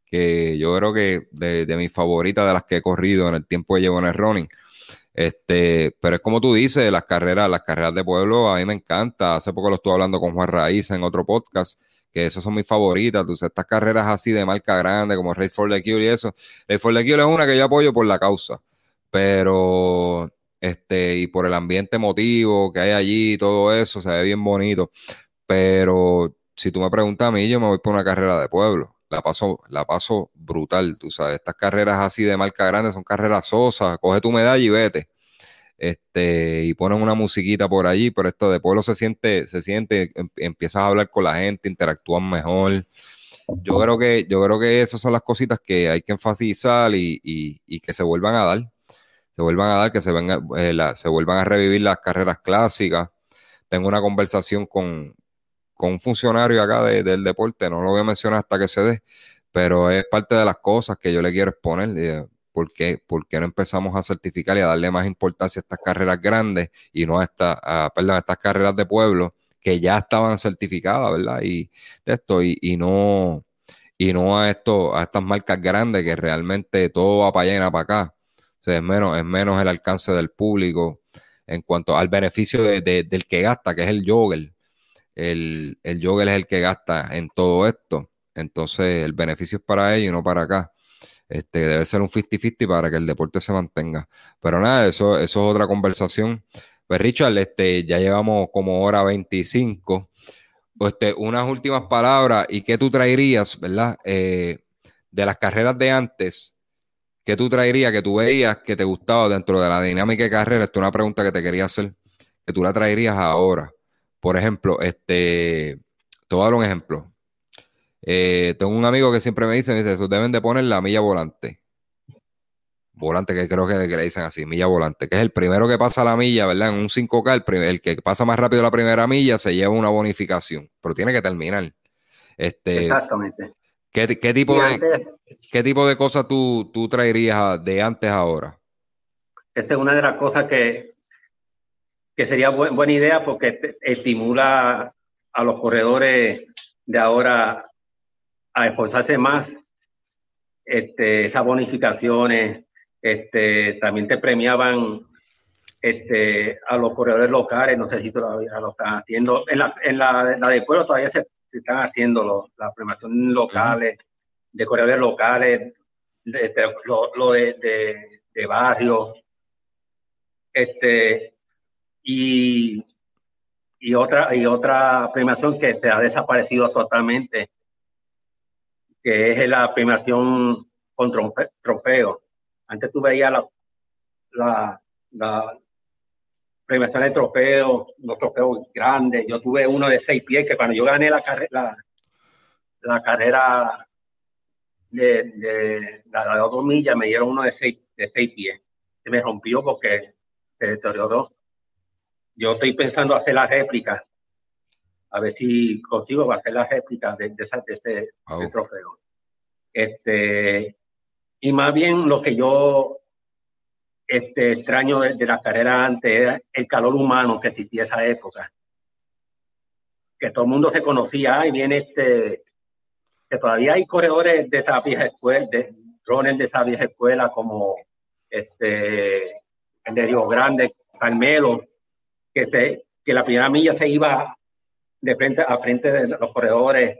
que yo creo que de, de mis favoritas, de las que he corrido en el tiempo que llevo en el running. Este, pero es como tú dices, las carreras, las carreras de pueblo a mí me encanta. Hace poco lo estuve hablando con Juan Raíz en otro podcast que esas son mis favoritas. Entonces, estas carreras así de marca grande, como Race for the Cure y eso. Race for the Cure es una que yo apoyo por la causa, pero este, y por el ambiente emotivo que hay allí y todo eso, se ve bien bonito. Pero si tú me preguntas a mí, yo me voy por una carrera de pueblo. La paso, la paso brutal, tú sabes. Estas carreras así de marca grande son carreras sosas. Coge tu medalla y vete este, y ponen una musiquita por allí, pero esto de pueblo se siente, se siente, em, empiezas a hablar con la gente, interactúan mejor. Yo creo que, yo creo que esas son las cositas que hay que enfatizar y, y, que se vuelvan a dar. se vuelvan a dar, que se, venga, eh, se vuelvan a revivir las carreras clásicas. Tengo una conversación con, con un funcionario acá del deporte, no lo voy a mencionar hasta que se dé, pero es parte de las cosas que yo le quiero exponer. ¿Por qué, no empezamos a certificar y a darle más importancia a estas carreras grandes y no a, esta, perdón, estas carreras de pueblo que ya estaban certificadas, ¿verdad? Y esto, y, no, y no a esto, a estas marcas grandes que realmente todo va para allá y para acá. O es menos, es menos el alcance del público en cuanto al beneficio del que gasta, que es el jogger. El, el jogger es el que gasta en todo esto. Entonces, el beneficio es para ellos y no para acá. Este, debe ser un 50-50 para que el deporte se mantenga. Pero nada, eso, eso es otra conversación. Pues Richard, este, ya llevamos como hora 25. Este, unas últimas palabras y qué tú traerías, ¿verdad? Eh, de las carreras de antes, ¿qué tú traerías que tú veías que te gustaba dentro de la dinámica de carrera? Esta es una pregunta que te quería hacer, que tú la traerías ahora. Por ejemplo, este, te voy a dar un ejemplo. Eh, tengo un amigo que siempre me dice, me dice, deben de poner la milla volante. Volante, que creo que, le dicen así, milla volante, que es el primero que pasa la milla, ¿verdad? En un 5K, el, que pasa más rápido la primera milla se lleva una bonificación, pero tiene que terminar. Este, Exactamente. ¿qué, tipo de, ¿Qué tipo de cosas tú, tú traerías de antes a ahora? Esta es una de las cosas que, que sería buena idea porque estimula a los corredores de ahora a esforzarse más, este, esas bonificaciones, este, también te premiaban este, a los corredores locales, no sé si todavía lo están haciendo, en la, en la, la de pueblo todavía se, están haciendo las premiaciones locales, de corredores locales, este, lo, de, de, barrio, este, y, y, otra, y otra premiación que se ha desaparecido totalmente, que es la premiación con trofeo. Antes tú veías la, la, la premiación de trofeos, los trofeos grandes. Yo tuve uno de seis pies que cuando yo gané la, carrera la, carrera de, de, la, dos millas me dieron uno de seis, de seis pies. Se me rompió porque se deterioró. Yo estoy pensando hacer la réplica a ver si consigo hacer las réplicas de, de, ese, trofeo. Este, y más bien lo que yo este, extraño de, la carrera antes era el calor humano que existía en esa época. Que todo el mundo se conocía, y viene este, que todavía hay corredores de esa vieja escuela, de drones de esa vieja escuela como este, el de Río Grande, Carmelo, que, se, que la primera milla se iba de frente a frente de los corredores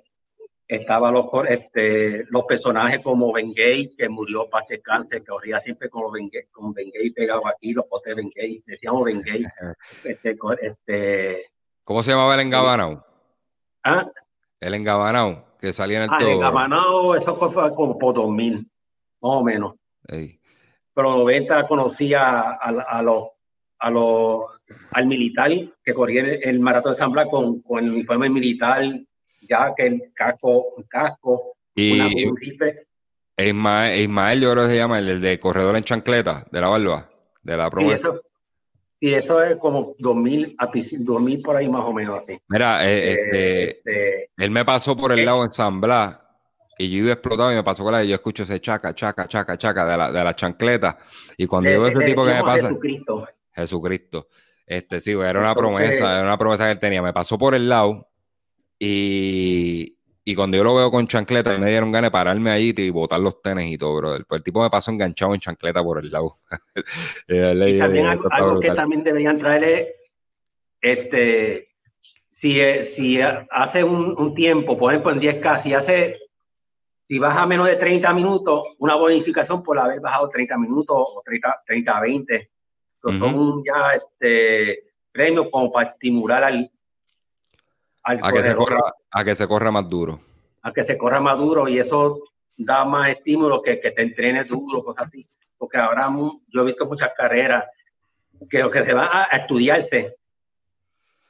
estaban los, este, los personajes como Ben Gay, que murió para cáncer, que corría siempre con, ben Gay, con Ben Gay pegado aquí, los postes Ben Gay, decíamos Ben Gay. [laughs] Este, este, ¿Cómo se llamaba el engabanao? ¿Ah? El engabanao, que salía en el ah, El engabanao, eso fue, como por 2000, más o menos. Pero 90 conocía a, a los a los al militar que corría el, maratón de San Blas con, con, el uniforme militar, ya que el casco, casco, y, un Ismael, Ismael, yo creo que se llama el, de corredor en chancleta, de la barba, de la promesa. Sí, eso, es como 2000, 2000 por ahí más o menos así. Mira, eh, eh, este, este, él me pasó por el eh, lado en San Blas y yo iba explotado y me pasó con la y yo escucho ese chaca, chaca, chaca, chaca de la, de la chancleta. Y cuando yo veo ese tipo que me pasa. Jesucristo. Jesucristo. Este, sí, era una promesa, era una promesa que él tenía. Me pasó por el lado y, y cuando yo lo veo con chancleta, me dieron ganas de pararme ahí y botar los tenis y todo, bro. Pues el, tipo me pasó enganchado en chancleta por el lado. [laughs] y también algo, que también deberían traer este, si, si hace un, un, tiempo, por ejemplo en 10K, si hace, si baja menos de 30 minutos, una bonificación por haber bajado 30 minutos o 30, 30 20 son ya este, premios como para estimular al, a que se corra a que se corra más duro. A que se corra más duro y eso da más estímulo que, que te entrenes duro cosas así. Porque ahora yo he visto muchas carreras que lo que se va a, estudiarse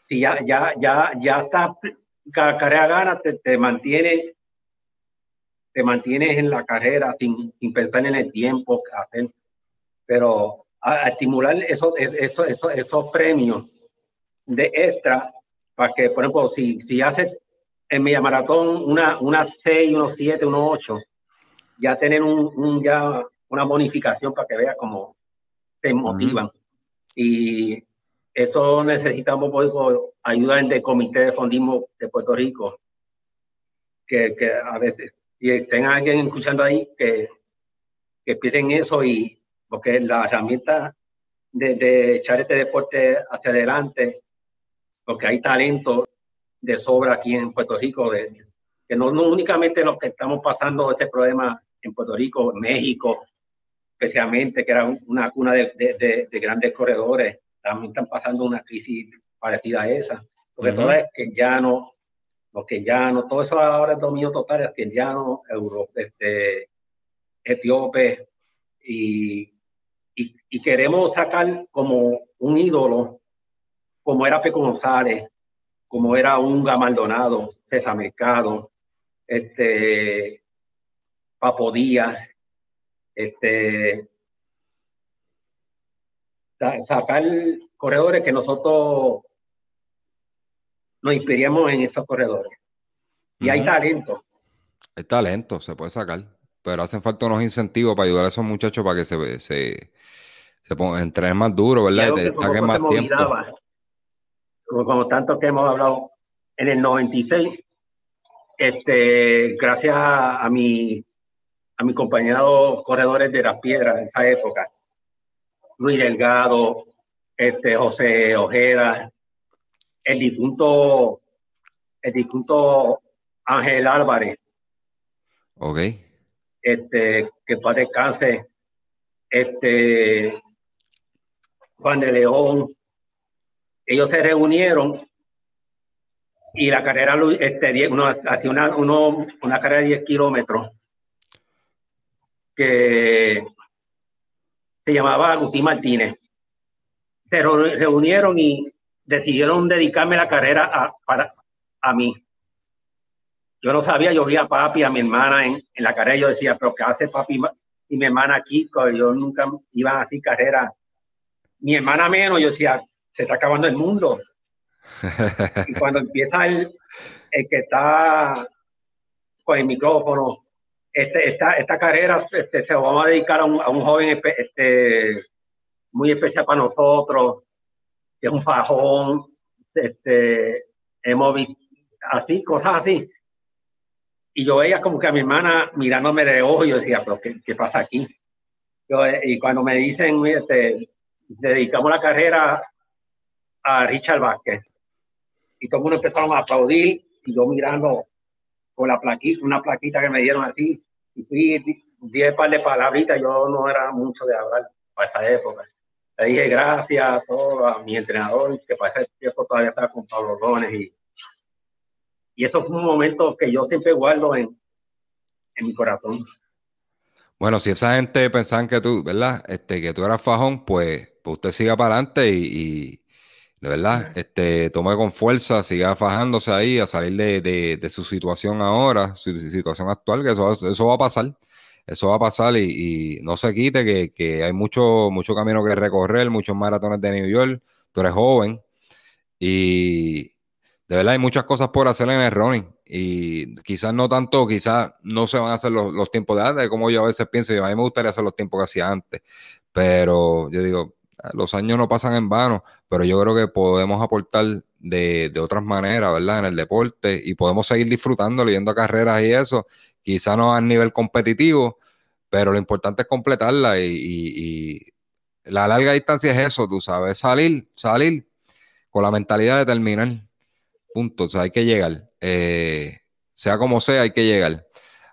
si ya ya ya ya está cada carrera gana te, te mantiene te mantienes en la carrera sin, sin pensar en el tiempo hacer. Pero a, estimular esos, esos, esos, esos premios de extra para que, por ejemplo, si, si haces en media maratón una, una 6, unos 7, unos 8, ya tener un, un, ya una bonificación para que veas cómo te motivan. Y esto necesitamos por, ayuda del Comité de Fondismo de Puerto Rico, que, que a veces, si tengan alguien escuchando ahí, que, que piden eso y porque la herramienta de, de echar este deporte hacia adelante, porque hay talento de sobra aquí en Puerto Rico, de, que no, no únicamente los que estamos pasando ese problema en Puerto Rico, México, especialmente, que era una cuna de, de, de, grandes corredores, también están pasando una crisis parecida a esa. Sobre todo es que ya no, los que ya no, todo eso ahora es dominio total, es que ya no, Euro, este, etíope, y, y, y, queremos sacar como un ídolo, como era Peco González, como era un Gamaldonado, César Mercado, este, Papo Díaz, este, sacar corredores que nosotros nos inspiramos en esos corredores. Y hay talento. Hay talento, se puede sacar. Pero hacen falta unos incentivos para ayudar a esos muchachos para que se, se, se pongan, entrenen más duro, ¿verdad? Y, te más tiempo. como, como tanto que hemos hablado, en el 96, este, gracias a mi a mis compañeros corredores de las piedras en esa época, Luis Delgado, este, José Ojeda, el difunto, el difunto Ángel Álvarez. Ok. Este, que para descanse, este, Juan de León, ellos se reunieron y la carrera, este, uno, hacía una, una carrera de 10 kilómetros que se llamaba Agustín Martínez. Se reunieron y decidieron dedicarme la carrera a, para, a mí. Yo no sabía, yo vi a papi, a mi hermana en, en la carrera, yo decía, pero ¿qué hace papi y mi hermana aquí? Yo nunca iba así carrera. Mi hermana menos, yo decía, se está acabando el mundo. y [laughs] cuando empieza el, el que está con el micrófono, este, esta, esta carrera este, se vamos a dedicar a un, a un joven este, muy especial para nosotros, que es un fajón, este, hemos visto así, cosas así. Y yo veía como que a mi hermana mirándome de ojo yo decía, pero ¿qué, qué pasa aquí? Yo, y cuando me dicen, este, dedicamos la carrera a Richard Vázquez, y todo el mundo empezaron a aplaudir, y yo mirando con la plaquita, una plaquita que me dieron así, y fui, diez par de palabritas, yo no era mucho de hablar para esa época. Le dije gracias a todo, a mi entrenador, que para ese tiempo todavía estaba con Pablo Rones, y, y eso fue un momento que yo siempre guardo en, en mi corazón. Bueno, si esa gente pensaban que tú, ¿verdad? Este, que tú eras fajón, pues, pues usted siga para adelante y de verdad, este, tome con fuerza, siga fajándose ahí a salir de, de, su situación ahora, su, situación actual, que eso, eso, va a pasar, eso va a pasar y, no se quite que, que, hay mucho, mucho camino que recorrer, muchos maratones de New York, tú eres joven y de verdad hay muchas cosas por hacer en el running y quizás no tanto, quizás no se van a hacer los, los tiempos de antes, como yo a veces pienso, y a mí me gustaría hacer los tiempos que hacía antes, pero yo digo, los años no pasan en vano, pero yo creo que podemos aportar de, de, otras maneras, ¿verdad? En el deporte y podemos seguir disfrutando, leyendo carreras y eso, quizá no a nivel competitivo, pero lo importante es completarla y, y, la larga distancia es eso, tú sabes, salir, salir con la mentalidad de terminar, punto, o sea, hay que llegar, eh, sea como sea, hay que llegar.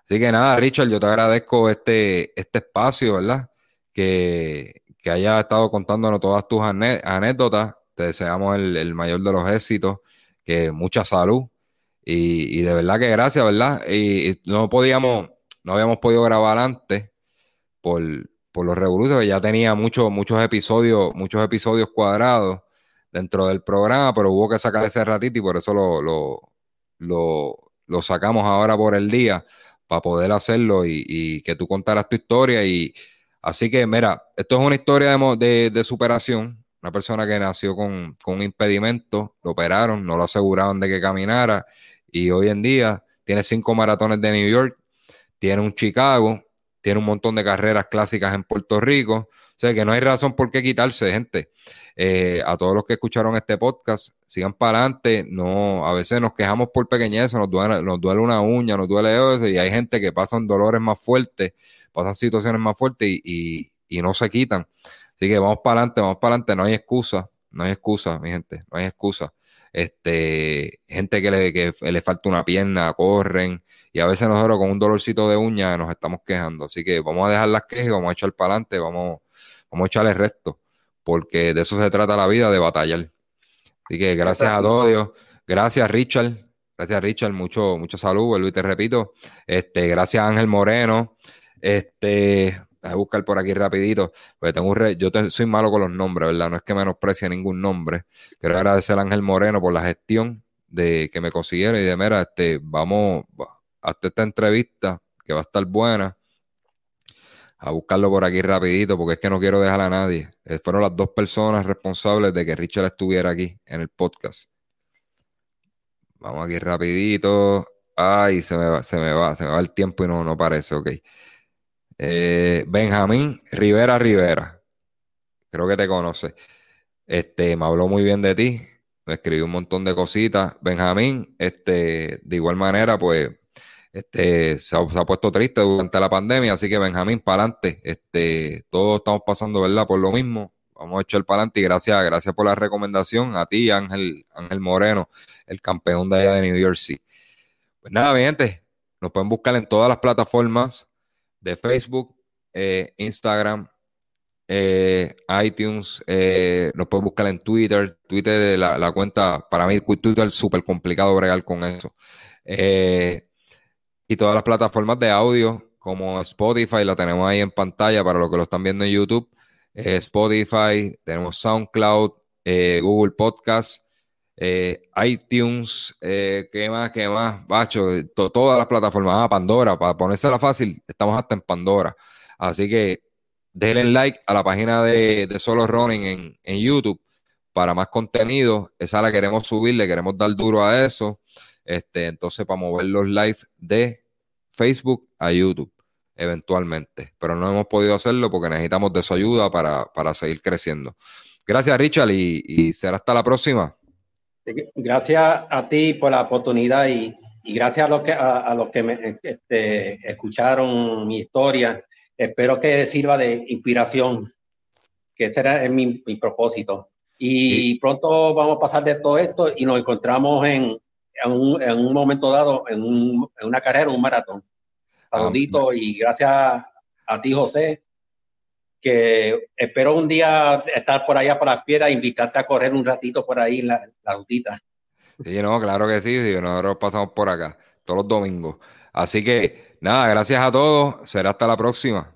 Así que nada, Richard, yo te agradezco este, este espacio, ¿verdad? Que, que hayas estado contándonos todas tus anécdotas. Te deseamos el, mayor de los éxitos, que mucha salud y, de verdad que gracias, ¿verdad? Y, no podíamos, no habíamos podido grabar antes por, los revoluciones, ya tenía muchos, muchos episodios, muchos episodios cuadrados dentro del programa, pero hubo que sacar ese ratito y por eso lo, lo, lo, sacamos ahora por el día para poder hacerlo y, que tú contaras tu historia y Así que, mira, esto es una historia de, de, superación. Una persona que nació con, con, un impedimento, lo operaron, no lo aseguraron de que caminara y hoy en día tiene cinco maratones de New York, tiene un Chicago, tiene un montón de carreras clásicas en Puerto Rico. O sea que no hay razón por qué quitarse, gente. Eh, a todos los que escucharon este podcast, sigan para adelante. No, a veces nos quejamos por pequeñez, nos duele, nos duele una uña, nos duele eso, y hay gente que pasan dolores más fuertes, pasan situaciones más fuertes y, no se quitan. Así que vamos para adelante, vamos para adelante, no hay excusa, no hay excusa, mi gente, no hay excusa. Este, gente que le, que le falta una pierna, corren, y a veces nosotros con un dolorcito de uña nos estamos quejando. Así que vamos a dejar las quejas, vamos a echar para adelante, vamos, vamos a echarle el resto, porque de eso se trata la vida, de batallar. Así que gracias a todos Dios. Gracias, Richard. Gracias, Richard. Mucho, mucho salud, vuelvo y te repito. Este, gracias, Ángel Moreno. Este, voy a buscar por aquí rapidito, porque tengo un yo soy malo con los nombres, ¿verdad? No es que menosprecie ningún nombre. Quiero agradecer a Ángel Moreno por la gestión de que me consiguieron y de mera, este, vamos, hasta esta entrevista que va a estar buena a buscarlo por aquí rapidito porque es que no quiero dejar a nadie. Eh, fueron las dos personas responsables de que Richard estuviera aquí en el podcast. Vamos aquí rapidito. Ay, se me va, se me va, se me va el tiempo y no, no parece, ok. Eh, Benjamín Rivera Rivera. Creo que te conoce. Este, me habló muy bien de ti. Me escribió un montón de cositas. Benjamín, este, de igual manera, pues este, se ha, puesto triste durante la pandemia, así que Benjamín, para adelante. Este, todos estamos pasando, ¿verdad? Por lo mismo. Vamos a echar para adelante y gracias, gracias por la recomendación a ti, Ángel, Ángel Moreno, el campeón de allá de New City. Pues nada, mi gente, nos pueden buscar en todas las plataformas de Facebook, eh, Instagram, eh, iTunes, eh, nos pueden buscar en Twitter. Twitter, la, la cuenta, para mí, Twitter es súper complicado bregar con eso. Y todas las plataformas de audio como Spotify, la tenemos ahí en pantalla para los que lo están viendo en YouTube. Eh, Spotify, tenemos SoundCloud, eh, Google Podcast, eh, iTunes, ¿qué más? ¿Qué más? Bacho, todas las plataformas. Ah, Pandora, para ponérsela fácil, estamos hasta en Pandora. Así que denle like a la página de, Solo Running en, en YouTube para más contenido. Esa la queremos subir, le queremos dar duro a eso. Este, entonces, para mover los live de Facebook a YouTube, eventualmente. Pero no hemos podido hacerlo porque necesitamos de su ayuda para, seguir creciendo. Gracias, Richard, y, será hasta la próxima. Gracias a ti por la oportunidad y, gracias a los que, a, los que me, este, escucharon mi historia. Espero que sirva de inspiración, que ese era mi, propósito. Y pronto vamos a pasar de todo esto y nos encontramos en, en un, momento dado, en, una carrera, un maratón. Ah, Saludito y gracias a ti, José, que espero un día estar por allá para las piedras, invitarte a correr un ratito por ahí en la, la rutita. Sí, no, claro que sí, nosotros pasamos por acá todos los domingos. Así que nada, gracias a todos, será hasta la próxima.